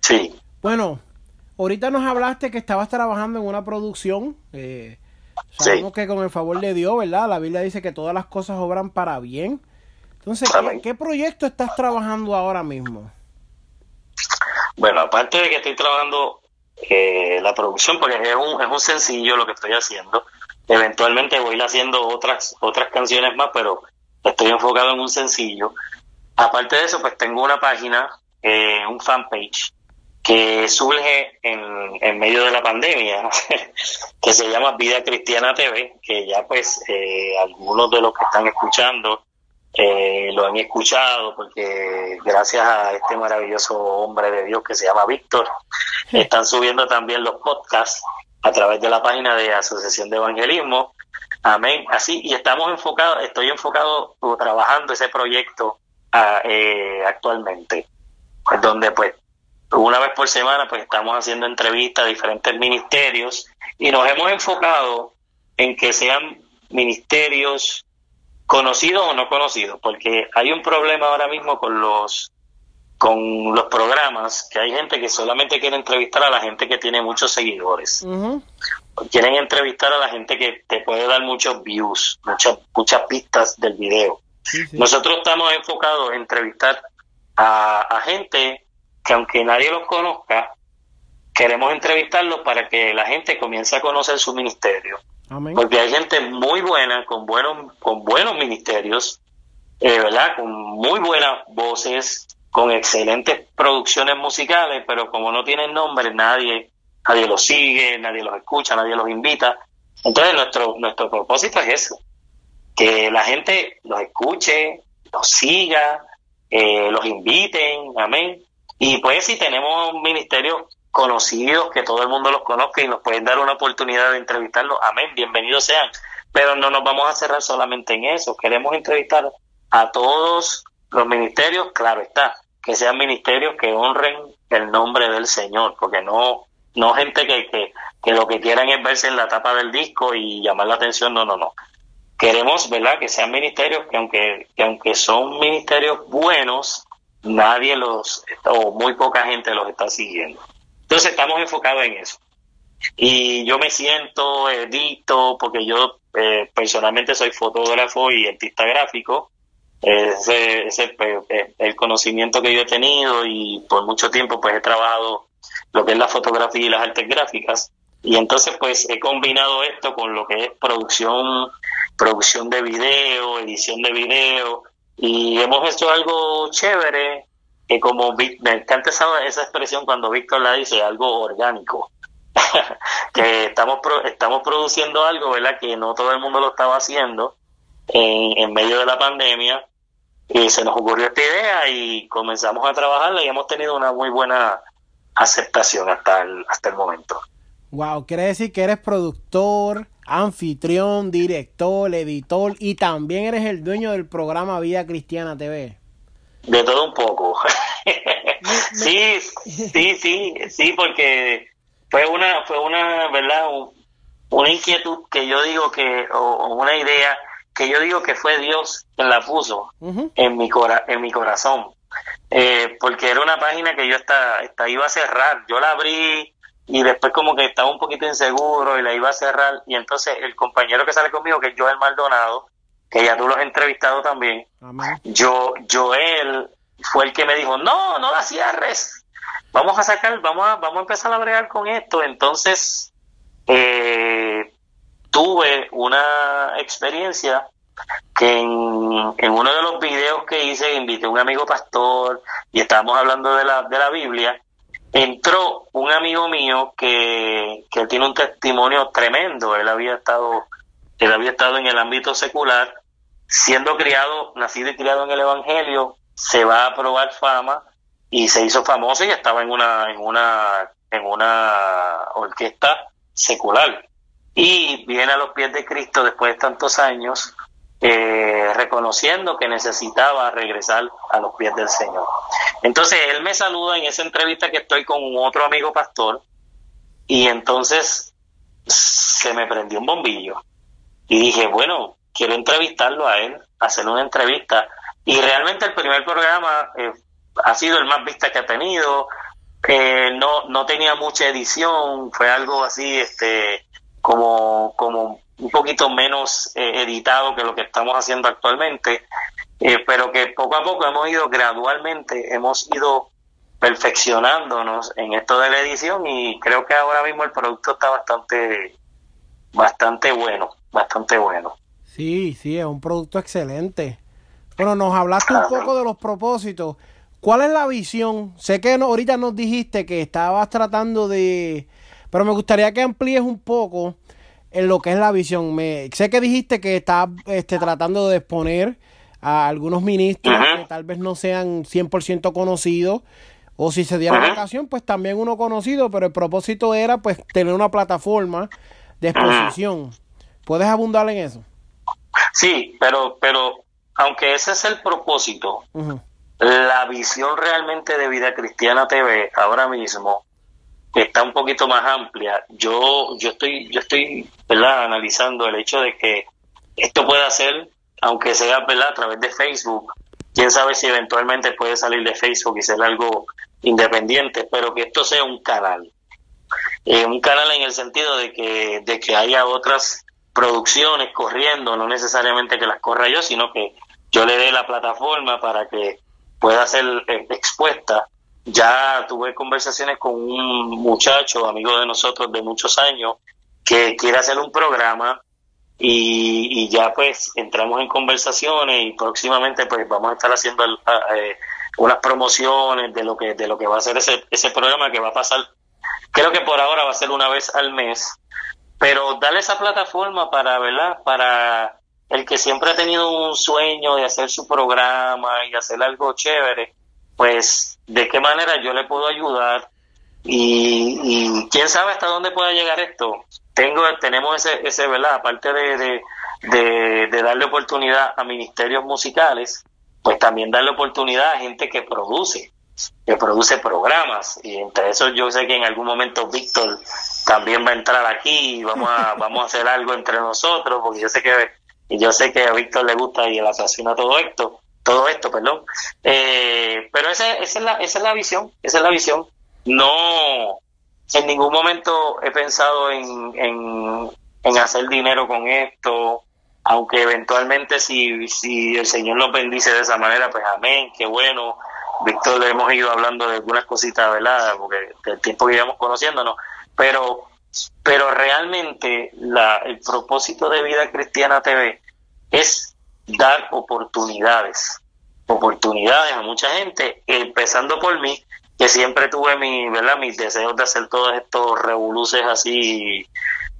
Sí. Bueno, ahorita nos hablaste que estabas trabajando en una producción. Eh, Sabemos que con el favor de Dios, ¿verdad? La Biblia dice que todas las cosas obran para bien. Entonces, ¿qué, proyecto estás trabajando ahora mismo? Bueno, aparte de que estoy trabajando eh, la producción, porque es un, es un sencillo lo que estoy haciendo. Eventualmente voy a ir haciendo otras, otras canciones más, pero estoy enfocado en un sencillo. Aparte de eso, pues tengo una página, eh, un fanpage, que surge en, en medio de la pandemia, <laughs> que se llama Vida Cristiana TV, que ya pues eh, algunos de los que están escuchando eh, lo han escuchado, porque gracias a este maravilloso hombre de Dios que se llama Víctor, están subiendo también los podcasts a través de la página de Asociación de Evangelismo. Amén. Así, y estamos enfocados, estoy enfocado trabajando ese proyecto eh, actualmente, donde pues una vez por semana pues estamos haciendo entrevistas a diferentes ministerios y nos hemos enfocado en que sean ministerios conocidos o no conocidos, porque hay un problema ahora mismo con los con los programas, que hay gente que solamente quiere entrevistar a la gente que tiene muchos seguidores. Quieren entrevistar a la gente que te puede dar muchos views, muchas muchas pistas del video. Nosotros estamos enfocados en entrevistar a, a gente que aunque nadie los conozca, queremos entrevistarlos para que la gente comience a conocer su ministerio. Porque hay gente muy buena, con buenos, con buenos ministerios, eh, ¿verdad? Con muy buenas voces, con excelentes producciones musicales, pero como no tienen nombre, nadie, nadie los sigue, nadie los escucha, nadie los invita. Entonces nuestro, nuestro propósito es eso, que la gente los escuche, los siga, eh, los inviten, amén, y pues si tenemos ministerios conocidos, que todo el mundo los conozca y nos pueden dar una oportunidad de entrevistarlos, amén, bienvenidos sean. Pero no nos vamos a cerrar solamente en eso, queremos entrevistar a todos los ministerios, claro está, que sean ministerios que honren el nombre del Señor, porque no no gente que, que, que lo que quieran es verse en la tapa del disco y llamar la atención, no, no, no. Queremos, ¿verdad?, que sean ministerios que aunque, que aunque son ministerios buenos, nadie los, o muy poca gente los está siguiendo. Entonces estamos enfocados en eso. Y yo me siento, edito, porque yo eh, personalmente soy fotógrafo y artista gráfico. Ese es pues, el conocimiento que yo he tenido y por mucho tiempo pues he trabajado lo que es la fotografía y las artes gráficas. Y entonces pues he combinado esto con lo que es producción, producción de video, edición de video, y hemos hecho algo chévere, que como me encanta esa, esa expresión cuando Víctor la dice, algo orgánico. <laughs> que estamos estamos produciendo algo, ¿verdad? Que no todo el mundo lo estaba haciendo en, en medio de la pandemia. Y se nos ocurrió esta idea y comenzamos a trabajarla y hemos tenido una muy buena aceptación hasta el, hasta el momento. Wow, quiere decir que eres productor, anfitrión, director, editor y también eres el dueño del programa Vida Cristiana TV. De todo un poco. <laughs> sí, sí, sí, sí, porque fue una, fue una, ¿verdad? una inquietud que yo digo que, o, una idea que yo digo que fue Dios quien la puso en, mi cora en mi corazón. Eh, porque era una página que yo está, está, iba a cerrar. Yo la abrí y después como que estaba un poquito inseguro y la iba a cerrar. Y entonces el compañero que sale conmigo, que es Joel Maldonado, que ya tú lo has entrevistado también, yo, Joel fue el que me dijo, no, no la cierres. Vamos a sacar, vamos a, vamos a empezar a bregar con esto. Entonces, eh, tuve una experiencia que en, uno de los videos que hice invité a un amigo pastor y estábamos hablando de la, de la Biblia, entró un amigo mío que, que tiene un testimonio tremendo, él había estado, él había estado en el ámbito secular, siendo criado, nacido y criado en el Evangelio, se va a probar fama y se hizo famoso y estaba en una, en una, en una orquesta secular. Y viene a los pies de Cristo después de tantos años, eh, reconociendo que necesitaba regresar a los pies del Señor. Entonces él me saluda en esa entrevista que estoy con otro amigo pastor y entonces se me prendió un bombillo y dije, bueno, quiero entrevistarlo a él, hacer una entrevista. Y realmente el primer programa eh, ha sido el más vista que ha tenido, no, no tenía mucha edición, fue algo así, este, como, como un poquito menos eh, editado que lo que estamos haciendo actualmente, eh, pero que poco a poco hemos ido gradualmente, hemos ido perfeccionándonos en esto de la edición y creo que ahora mismo el producto está bastante, bastante bueno, bastante bueno. Sí, sí, es un producto excelente. Bueno, nos hablaste un poco de los propósitos. ¿Cuál es la visión? Sé que ahorita nos dijiste que estabas tratando de... Pero me gustaría que amplíes un poco en lo que es la visión. Me, sé que dijiste que estás este, tratando de exponer a algunos ministros que tal vez no sean 100% conocidos. O si se diera la ocasión, pues también uno conocido, pero el propósito era pues tener una plataforma de exposición. ¿Puedes abundar en eso? Sí, pero, pero aunque ese es el propósito, la visión realmente de Vida Cristiana TV ahora mismo está un poquito más amplia. Yo, yo estoy, yo estoy, ¿verdad? analizando el hecho de que esto pueda ser, aunque sea ¿verdad? a través de Facebook, quién sabe si eventualmente puede salir de Facebook y ser algo independiente, pero que esto sea un canal. Eh, un canal en el sentido de que, de que haya otras producciones corriendo, no necesariamente que las corra yo, sino que yo le dé la plataforma para que pueda ser eh, expuesta. Ya tuve conversaciones con un muchacho, amigo de nosotros de muchos años, que quiere hacer un programa y, ya pues entramos en conversaciones y próximamente pues vamos a estar haciendo eh, unas promociones de lo que de lo que va a ser ese, ese programa que va a pasar. Creo que por ahora va a ser una vez al mes pero darle esa plataforma para verdad para el que siempre ha tenido un sueño de hacer su programa y hacer algo chévere, pues de qué manera yo le puedo ayudar y, quién sabe hasta dónde pueda llegar esto. Tengo, tenemos ese, ese ¿verdad? Aparte de, de, darle oportunidad a ministerios musicales, pues también darle oportunidad a gente que produce, que produce programas. Y entre eso yo sé que en algún momento Víctor también va a entrar aquí y vamos a, <laughs> vamos a hacer algo entre nosotros, porque yo sé que yo sé que a Víctor le gusta y le apasiona todo esto, todo esto, perdón. Eh, pero esa, es la, esa es la visión, esa es la visión. No, en ningún momento he pensado en, en, hacer dinero con esto, aunque eventualmente si, si el Señor nos bendice de esa manera, pues amén, qué bueno. Víctor le hemos ido hablando de algunas cositas, ¿verdad? Porque el tiempo que íbamos conociéndonos, pero pero realmente la, el propósito de Vida Cristiana TV es dar oportunidades, oportunidades a mucha gente, empezando por mí, que siempre tuve mi, ¿verdad? mis deseos de hacer todos estos revoluces así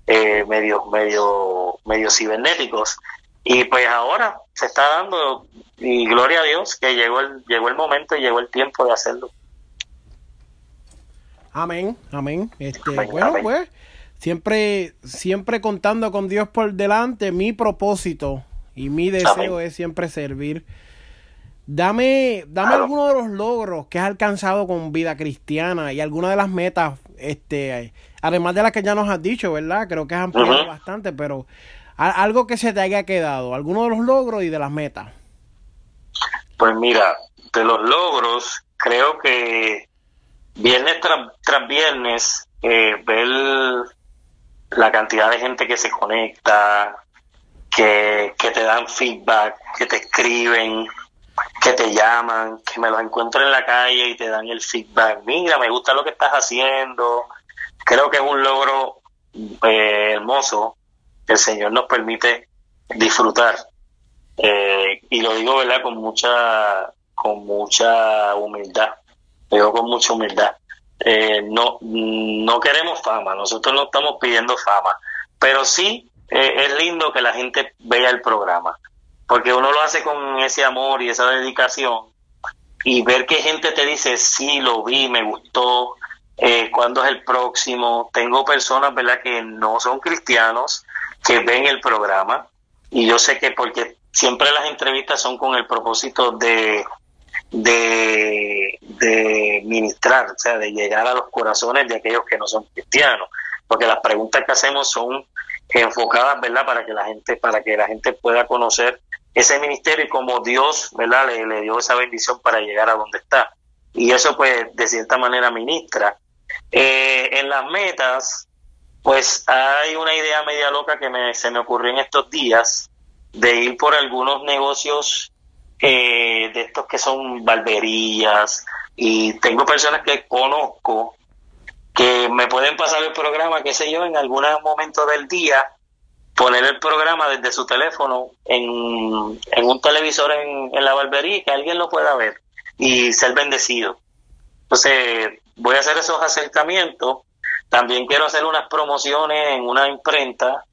eh, medio, medio, medio cibernéticos. Y pues ahora se está dando, y gloria a Dios, que llegó el, llegó el momento y llegó el tiempo de hacerlo. Amén, amén. Este, bueno, pues siempre, siempre contando con Dios por delante, mi propósito y mi deseo es siempre servir. Dame, dame alguno de los logros que has alcanzado con vida cristiana y alguna de las metas, este, además de las que ya nos has dicho, ¿verdad? Creo que has ampliado bastante, pero algo que se te haya quedado, alguno de los logros y de las metas. Pues mira, de los logros, creo que viernes tras, viernes, eh, ver la cantidad de gente que se conecta, que, te dan feedback, que te escriben, que te llaman, que me los encuentro en la calle y te dan el feedback. Mira, me gusta lo que estás haciendo. Creo que es un logro eh, hermoso que el Señor nos permite disfrutar. Eh, y lo digo, ¿verdad? Con mucha, con mucha humildad. Digo con mucha humildad. Eh, no, no queremos fama, nosotros no estamos pidiendo fama, pero sí eh, es lindo que la gente vea el programa, porque uno lo hace con ese amor y esa dedicación y ver que gente te dice, sí, lo vi, me gustó, eh, cuándo es el próximo. Tengo personas, ¿verdad?, que no son cristianos, que ven el programa y yo sé que porque siempre las entrevistas son con el propósito de de, de ministrar, o sea, de llegar a los corazones de aquellos que no son cristianos, porque las preguntas que hacemos son enfocadas, ¿verdad? Para que la gente, para que la gente pueda conocer ese ministerio y cómo Dios, ¿verdad? Le, dio esa bendición para llegar a donde está. Y eso, pues, de cierta manera ministra. Eh, en las metas, pues hay una idea media loca que me, se me ocurrió en estos días de ir por algunos negocios eh, de estos que son barberías y tengo personas que conozco que me pueden pasar el programa, qué sé yo, en algún momento del día, poner el programa desde su teléfono en, un televisor en, en la barbería que alguien lo pueda ver y ser bendecido. Entonces, voy a hacer esos acercamientos. También quiero hacer unas promociones en una imprenta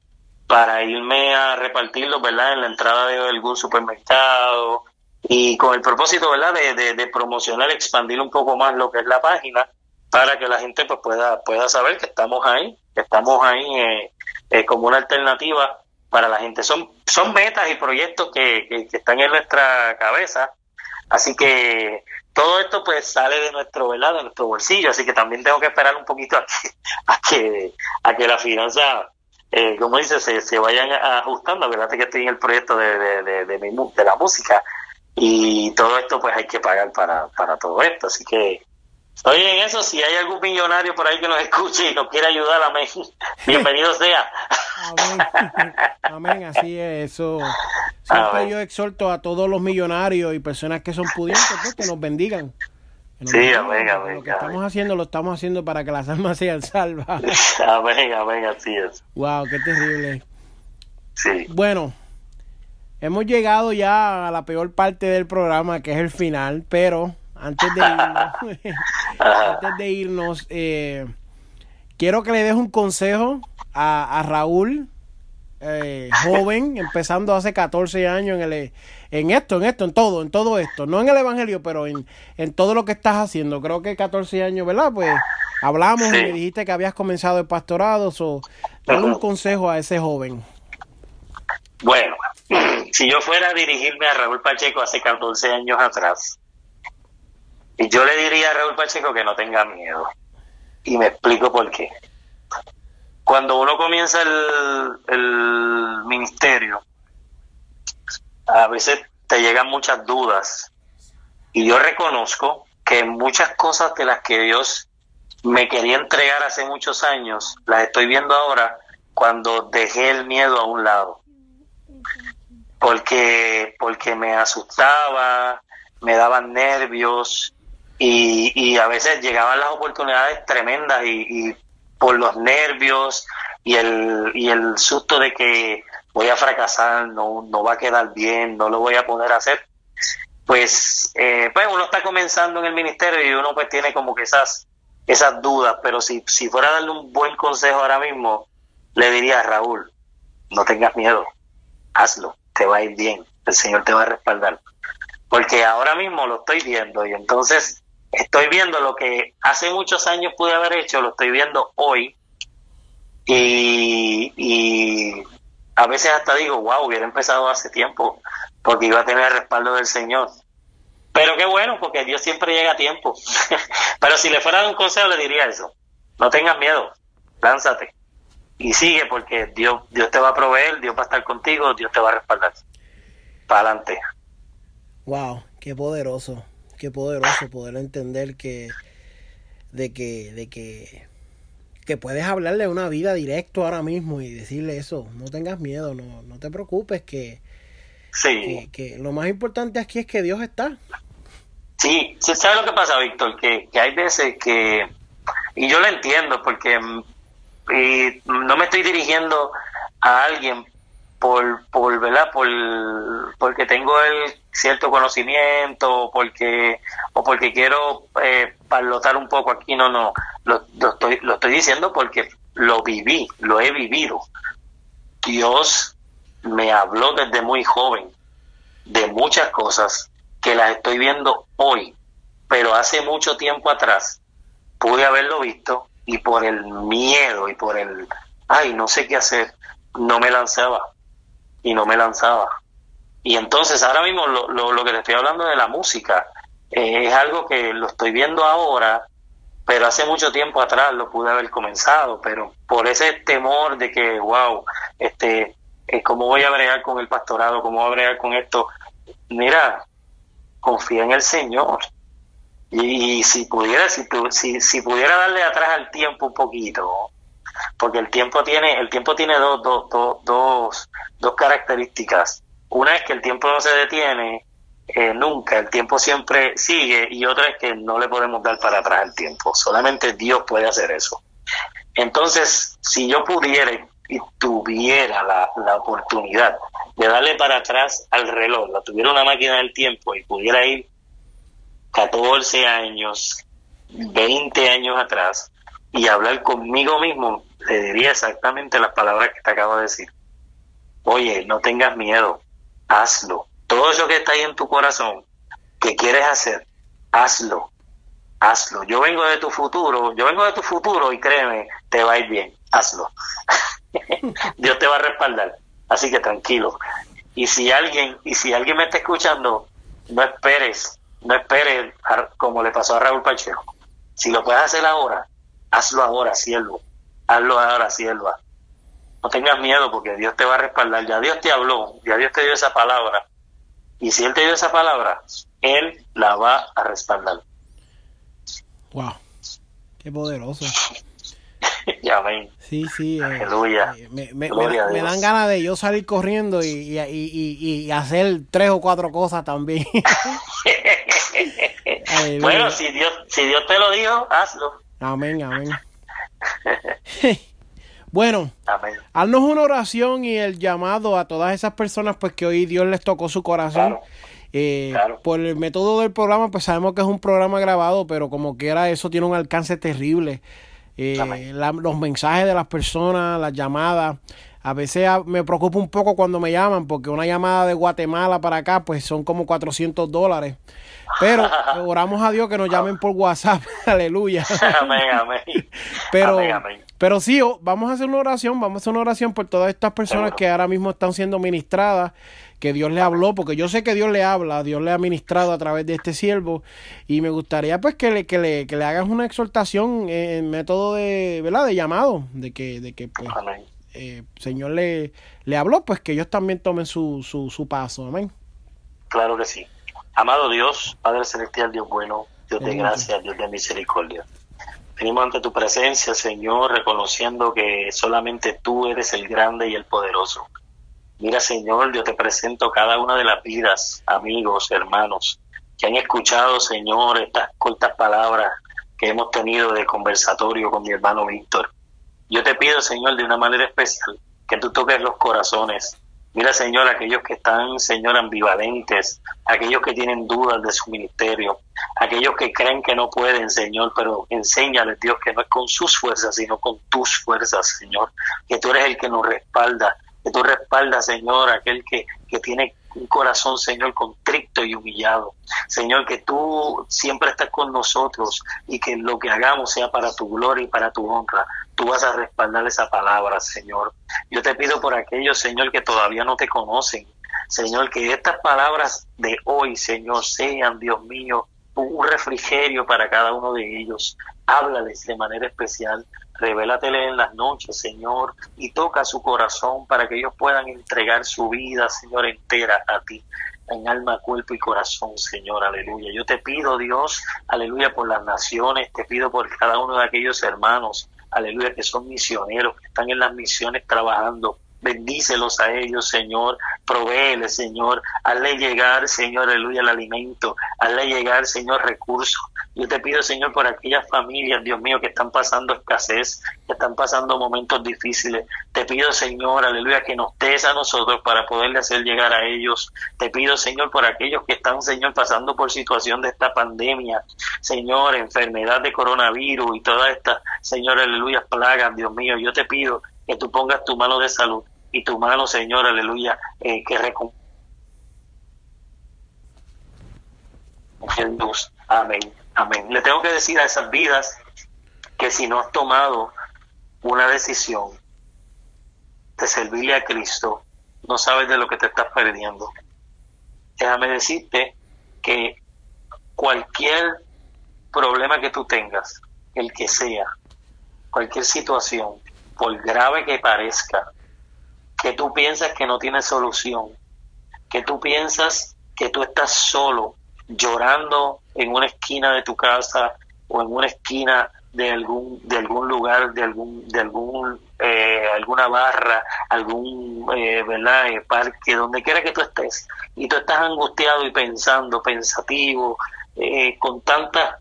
para irme a repartirlos, ¿verdad? En la entrada de algún supermercado, y con el propósito, ¿verdad?, de, de, promocionar, expandir un poco más lo que es la página para que la gente pues pueda pueda saber que estamos ahí, que estamos ahí eh, eh, como una alternativa para la gente. Son son metas y proyectos que, que, están en nuestra cabeza, así que todo esto pues sale de nuestro ¿verdad? de nuestro bolsillo, así que también tengo que esperar un poquito a que <laughs> a que, a que la finanza eh, como dice, se, se vayan ajustando. Verdad que estoy en el proyecto de, de, de, de, de la música y todo esto pues hay que pagar para, para todo esto, así que estoy en eso, si hay algún millonario por ahí que nos escuche y nos quiere ayudar, amén, <laughs> bienvenido sea. Amén. así es, eso. Siempre yo exhorto a todos los millonarios y personas que son pudientes pues, que nos bendigan. sí, amén, amén. Lo que estamos haciendo lo estamos haciendo para que las almas sean salvas. <laughs> amén, amén, así es. Wow, qué terrible. Sí. Bueno, Hemos llegado ya a la peor parte del programa, que es el final, pero antes de irnos, <laughs> antes de irnos eh, quiero que le des un consejo a, Raúl, eh, joven, empezando hace 14 años en, el, en esto, en esto, en todo, en todo esto, no en el Evangelio, pero en, en todo lo que estás haciendo. Creo que 14 años, ¿verdad? Pues hablamos y me dijiste que habías comenzado el pastorado, so, dale un consejo a ese joven. Bueno, <clears throat> si yo fuera a dirigirme a Raúl Pacheco hace 14 años atrás, yo le diría a Raúl Pacheco que no tenga miedo. Y me explico por qué. Cuando uno comienza el, el ministerio, a veces te llegan muchas dudas. Y yo reconozco que muchas cosas de las que Dios me quería entregar hace muchos años, las estoy viendo ahora cuando dejé el miedo a un lado porque, porque me asustaba, me daban nervios y, y a veces llegaban las oportunidades tremendas y, por los nervios y el, y el susto de que voy a fracasar, no, no va a quedar bien, no lo voy a poder hacer, pues, eh, pues uno está comenzando en el ministerio y uno pues tiene como que esas, esas dudas, pero si, si fuera a darle un buen consejo ahora mismo, le diría a Raúl, no tengas miedo, hazlo te va a ir bien, el Señor te va a respaldar. Porque ahora mismo lo estoy viendo y entonces estoy viendo lo que hace muchos años pude haber hecho, lo estoy viendo hoy Y, a veces hasta digo, wow, hubiera empezado hace tiempo, porque iba a tener el respaldo del Señor. Pero qué bueno, porque Dios siempre llega a tiempo. <laughs> Pero si le fuera un consejo, le diría eso. No tengas miedo, lánzate. Y sigue, porque Dios, Dios te va a proveer, Dios va a estar contigo, Dios te va a respaldar. Para adelante. Wow, qué poderoso, qué poderoso poder entender que de que de que que puedes hablarle una vida directo ahora mismo y decirle eso, no tengas miedo, no, no te preocupes, que, sí. que, lo más importante aquí es que Dios está. Sí, ¿sabes lo que pasa, Víctor? Que, que hay veces que, y yo lo entiendo, porque y no me estoy dirigiendo a alguien por, por ¿verdad? Por, porque tengo el cierto conocimiento porque o porque quiero eh, parlotar un poco aquí. No no lo, estoy lo estoy diciendo porque lo viví lo he vivido. Dios me habló desde muy joven de muchas cosas que las estoy viendo hoy pero hace mucho tiempo atrás pude haberlo visto y por el miedo y por el ay no sé qué hacer no me lanzaba y no me lanzaba. Y entonces ahora mismo lo, lo, que te estoy hablando de la música eh, es algo que lo estoy viendo ahora, pero hace mucho tiempo atrás lo pude haber comenzado, pero por ese temor de que, wow, este, eh, ¿cómo voy a bregar con el pastorado? ¿Cómo voy a bregar con esto? Mira, confía en el Señor. Y, si pudiera, si, si, si pudiera darle atrás al tiempo un poquito, porque el tiempo tiene, el tiempo tiene dos, dos, dos, dos, características. Una es que el tiempo no se detiene eh, nunca, el tiempo siempre sigue, y otra es que no le podemos dar para atrás el tiempo, solamente Dios puede hacer eso. Entonces, si yo pudiera y tuviera la, la oportunidad de darle para atrás al reloj, la tuviera una máquina del tiempo y pudiera ir 14 años, 20 años atrás, y hablar conmigo mismo, le diría exactamente las palabras que te acabo de decir. Oye, no tengas miedo, hazlo. Todo eso que está ahí en tu corazón, que quieres hacer, hazlo, hazlo. Yo vengo de tu futuro, yo vengo de tu futuro y créeme, te va a ir bien, hazlo. <laughs> Dios te va a respaldar, así que tranquilo. Y si alguien, y si alguien me está escuchando, no esperes, no esperes como le pasó a Raúl Pacheco. Si lo puedes hacer ahora, hazlo ahora, siervo, hazlo ahora, sierva. No tengas miedo porque Dios te va a respaldar. Ya Dios te habló, ya Dios te dio esa palabra. Y si Él te dio esa palabra, Él la va a respaldar. Wow, qué poderoso. <laughs> amén. Sí, sí. Eh, Aleluya. Eh, me, me, me, dan ganas de yo salir corriendo y, y, y, y hacer tres o cuatro cosas también. <laughs> bueno, si Dios, si Dios te lo dijo, hazlo. Amén, amén. <laughs> bueno, haznos una oración y el llamado a todas esas personas pues que hoy Dios les tocó su corazón. Eh, por el método del programa, pues sabemos que es un programa grabado, pero como quiera, eso tiene un alcance terrible. Eh, los mensajes de las personas, las llamadas. A veces me preocupa un poco cuando me llaman, porque una llamada de Guatemala para acá, pues son como 400 dólares. Pero <laughs> oramos a Dios que nos llamen por WhatsApp. <laughs> Aleluya. Amén, amén. <laughs> Pero, pero sí, vamos a hacer una oración, vamos a hacer una oración por todas estas personas que ahora mismo están siendo ministradas, que Dios le habló, porque yo sé que Dios le habla, Dios le ha ministrado a través de este siervo, y me gustaría pues que le, que le, que le hagas una exhortación en método de, ¿verdad? de llamado, de que, de que pues, eh, Señor le, le habló, pues que ellos también tomen su, su, su paso, amén. Claro que sí. Amado Dios, Padre Celestial, Dios bueno, Dios de gracia, Dios de misericordia. Venimos ante tu presencia, Señor, reconociendo que solamente tú eres el grande y el poderoso. Mira, Señor, yo te presento cada una de las vidas, amigos, hermanos, que han escuchado, Señor, estas cortas palabras que hemos tenido de conversatorio con mi hermano Víctor. Yo te pido, Señor, de una manera especial, que tú toques los corazones, Mira, Señor, aquellos que están, Señor, ambivalentes, aquellos que tienen dudas de su ministerio, aquellos que creen que no pueden, Señor, pero enséñales, Dios, que no es con sus fuerzas, sino con tus fuerzas, Señor, que tú eres el que nos respalda, que tú respaldas, Señor, aquel que, que tiene un corazón, Señor, contrito y humillado. Señor, que tú siempre estás con nosotros y que lo que hagamos sea para tu gloria y para tu honra. Tú vas a respaldar esa palabra, Señor. Yo te pido por aquellos, Señor, que todavía no te conocen. Señor, que estas palabras de hoy, Señor, sean, Dios mío, un refrigerio para cada uno de ellos. Háblales de manera especial. Revélatele en las noches, Señor, y toca su corazón para que ellos puedan entregar su vida, Señor, entera a ti, en alma, cuerpo y corazón, Señor, aleluya. Yo te pido, Dios, aleluya, por las naciones, te pido por cada uno de aquellos hermanos, aleluya, que son misioneros, que están en las misiones trabajando Bendícelos a ellos, Señor. Provéele, Señor. Hazle llegar, Señor, aleluya, el alimento. Hazle llegar, Señor, recursos. Yo te pido, Señor, por aquellas familias, Dios mío, que están pasando escasez, que están pasando momentos difíciles. Te pido, Señor, aleluya, que nos des a nosotros para poderle hacer llegar a ellos. Te pido, Señor, por aquellos que están, Señor, pasando por situación de esta pandemia. Señor, enfermedad de coronavirus y todas estas, Señor, aleluya, plagas, Dios mío. Yo te pido que tú pongas tu mano de salud y tu mano, Señor, aleluya, eh, que recompense. Amén, amén. Le tengo que decir a esas vidas que si no has tomado una decisión de servirle a Cristo, no sabes de lo que te estás perdiendo. Déjame decirte que cualquier problema que tú tengas, el que sea, cualquier situación, por grave que parezca, que tú piensas que no tiene solución, que tú piensas que tú estás solo llorando en una esquina de tu casa o en una esquina de algún de algún lugar de algún de algún eh, alguna barra algún eh, verdad eh, parque donde quiera que tú estés y tú estás angustiado y pensando pensativo con tantas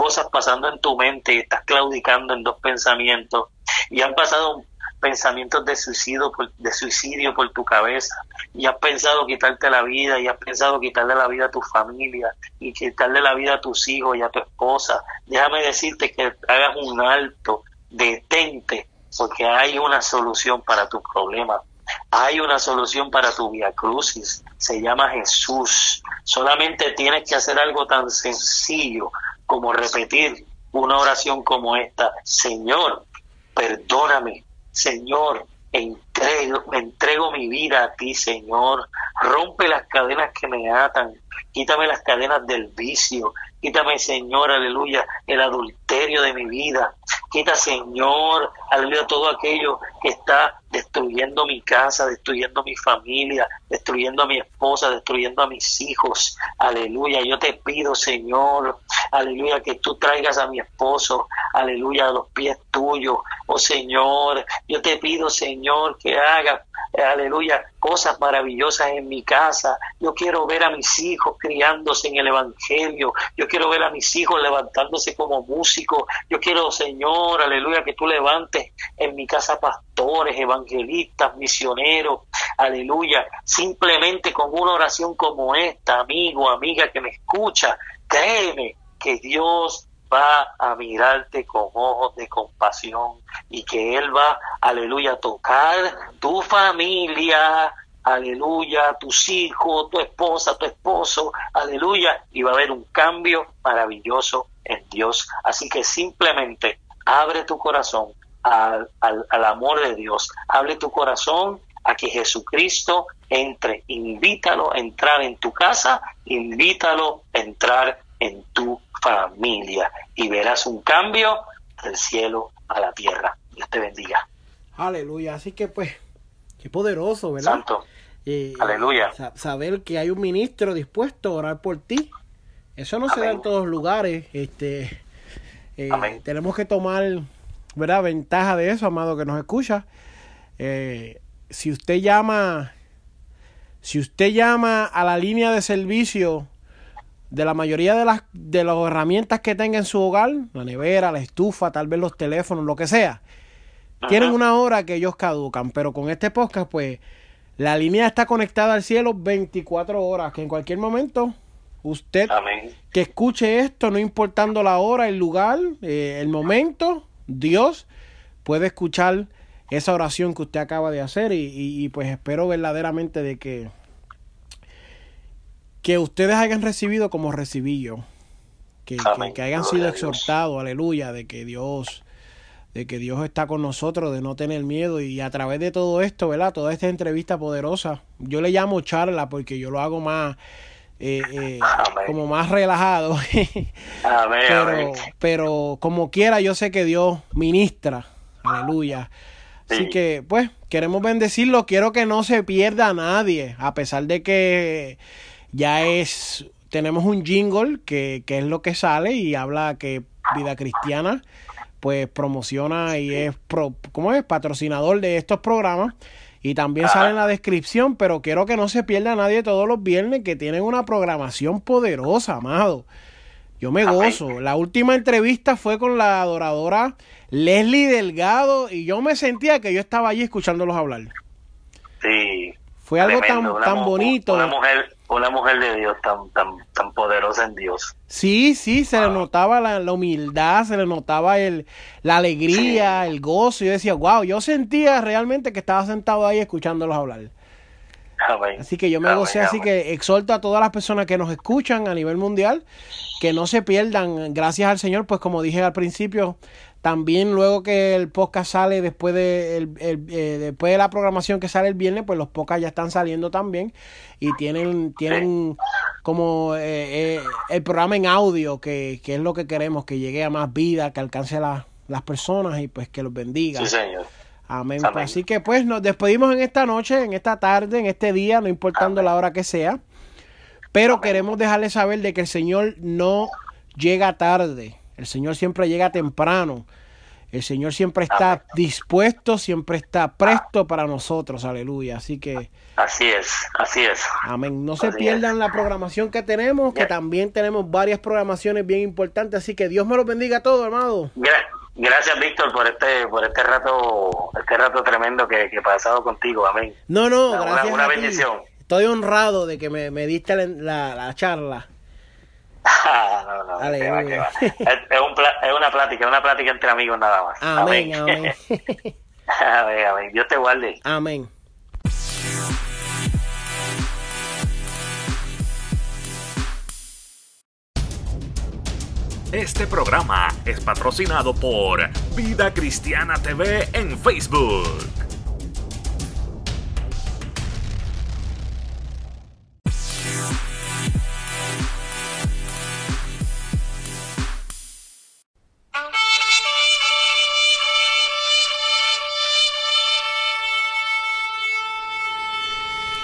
cosas pasando en tu mente y estás claudicando en dos pensamientos y han pasado pensamientos de suicidio, por, de suicidio por tu cabeza y has pensado quitarte la vida y has pensado quitarle la vida a tu familia y quitarle la vida a tus hijos y a tu esposa, déjame decirte que hagas un alto, detente, porque hay una solución para tu problema. Hay una solución para tu via crucis, se llama Jesús. Solamente tienes que hacer algo tan sencillo como repetir una oración como esta, Señor, perdóname, Señor, entrego, me entrego mi vida a ti, Señor. Rompe las cadenas que me atan, quítame las cadenas del vicio, quítame, Señor, aleluya, el adulterio de mi vida. Quita, Señor, aleluya, todo aquello que está destruyendo mi casa, destruyendo mi familia, destruyendo a mi esposa, destruyendo a mis hijos. Aleluya, yo te pido, Señor, aleluya, que tú traigas a mi esposo, aleluya, a los pies tuyos. Oh Señor, yo te pido, Señor, que hagas aleluya, cosas maravillosas en mi casa. Yo quiero ver a mis hijos criándose en el Evangelio. Yo quiero ver a mis hijos levantándose como músicos. Yo quiero, Señor, aleluya, que tú levantes en mi casa pastores, evangelistas, misioneros. Aleluya. Simplemente con una oración como esta, amigo, amiga que me escucha, créeme que Dios va a mirarte con ojos de compasión y que Él va, aleluya, a tocar tu familia, aleluya, tus hijos, tu esposa, tu esposo, aleluya, y va a haber un cambio maravilloso en Dios. Así que simplemente abre tu corazón al, al, amor de Dios, abre tu corazón a que Jesucristo entre, invítalo a entrar en tu casa, invítalo a entrar en tu familia y verás un cambio del cielo a la tierra. Dios te bendiga. Aleluya. Así que pues, qué poderoso, ¿verdad? Santo. Aleluya. Saber que hay un ministro dispuesto a orar por ti. Eso no se da en todos lugares. Este, eh, tenemos que tomar, ¿verdad? Ventaja de eso, amado, que nos escucha. Eh, si usted llama, si usted llama a la línea de servicio de la mayoría de las, de las herramientas que tenga en su hogar, la nevera, la estufa, tal vez los teléfonos, lo que sea, tienen una hora que ellos caducan, pero con este podcast, pues, la línea está conectada al cielo 24 horas, que en cualquier momento usted que escuche esto, no importando la hora, el lugar, eh, el momento, Dios puede escuchar esa oración que usted acaba de hacer y, y pues espero verdaderamente de que que ustedes hayan recibido como recibí yo. Que, que, hayan sido exhortados, aleluya, de que Dios de que Dios está con nosotros, de no tener miedo y a través de todo esto, ¿verdad? Toda esta entrevista poderosa, yo le llamo charla porque yo lo hago más, eh, eh, como más relajado, <laughs> pero, pero como quiera yo sé que Dios ministra, aleluya. Así que, pues, queremos bendecirlo. Quiero que no se pierda a nadie, a pesar de que ya es, tenemos un jingle que, que es lo que sale y habla que vida cristiana pues promociona y es, pro, ¿cómo es? Patrocinador de estos programas. Y también sale en la descripción, pero quiero que no se pierda nadie todos los viernes que tienen una programación poderosa, amado. Yo me gozo. La última entrevista fue con la adoradora Leslie Delgado y yo me sentía que yo estaba allí escuchándolos hablar. Sí. Fue algo tan, tan bonito. Una mujer, una mujer de Dios tan, tan, tan poderosa en Dios. Sí, sí, se le notaba la, humildad, se le notaba el, la alegría, el gozo. Yo decía, wow, yo sentía realmente que estaba sentado ahí escuchándolos hablar. Así que yo me gocé, así que exhorto a todas las personas que nos escuchan a nivel mundial que no se pierdan, gracias al Señor, pues como dije al principio, también luego que el podcast sale después de, el, eh, después de la programación que sale el viernes, pues los podcasts ya están saliendo también y tienen, tienen como eh, eh, el programa en audio, que, que, es lo que queremos, que llegue a más vida, que alcance a las personas y pues que los bendiga. Sí, señor. Amén. Así que pues nos despedimos en esta noche, en esta tarde, en este día, no importando la hora que sea. Pero queremos dejarles saber de que el Señor no llega tarde. El Señor siempre llega temprano. El Señor siempre está dispuesto, siempre está presto para nosotros. Aleluya. Así que. Así es, así es. Amén. No se pierdan la programación que tenemos, que también tenemos varias programaciones bien importantes. Así que Dios me los bendiga a todos, hermano. Gracias, Víctor, por este por este rato este rato tremendo que, he pasado contigo. Amén. No, no, gracias. Una, bendición. Estoy honrado de que me, me diste la, la charla. No, no, Es, una plática, una plática entre amigos nada más. Amén, amén. <laughs> amén, amén. Dios te guarde. Amén. Este programa es patrocinado por Vida Cristiana TV en Facebook.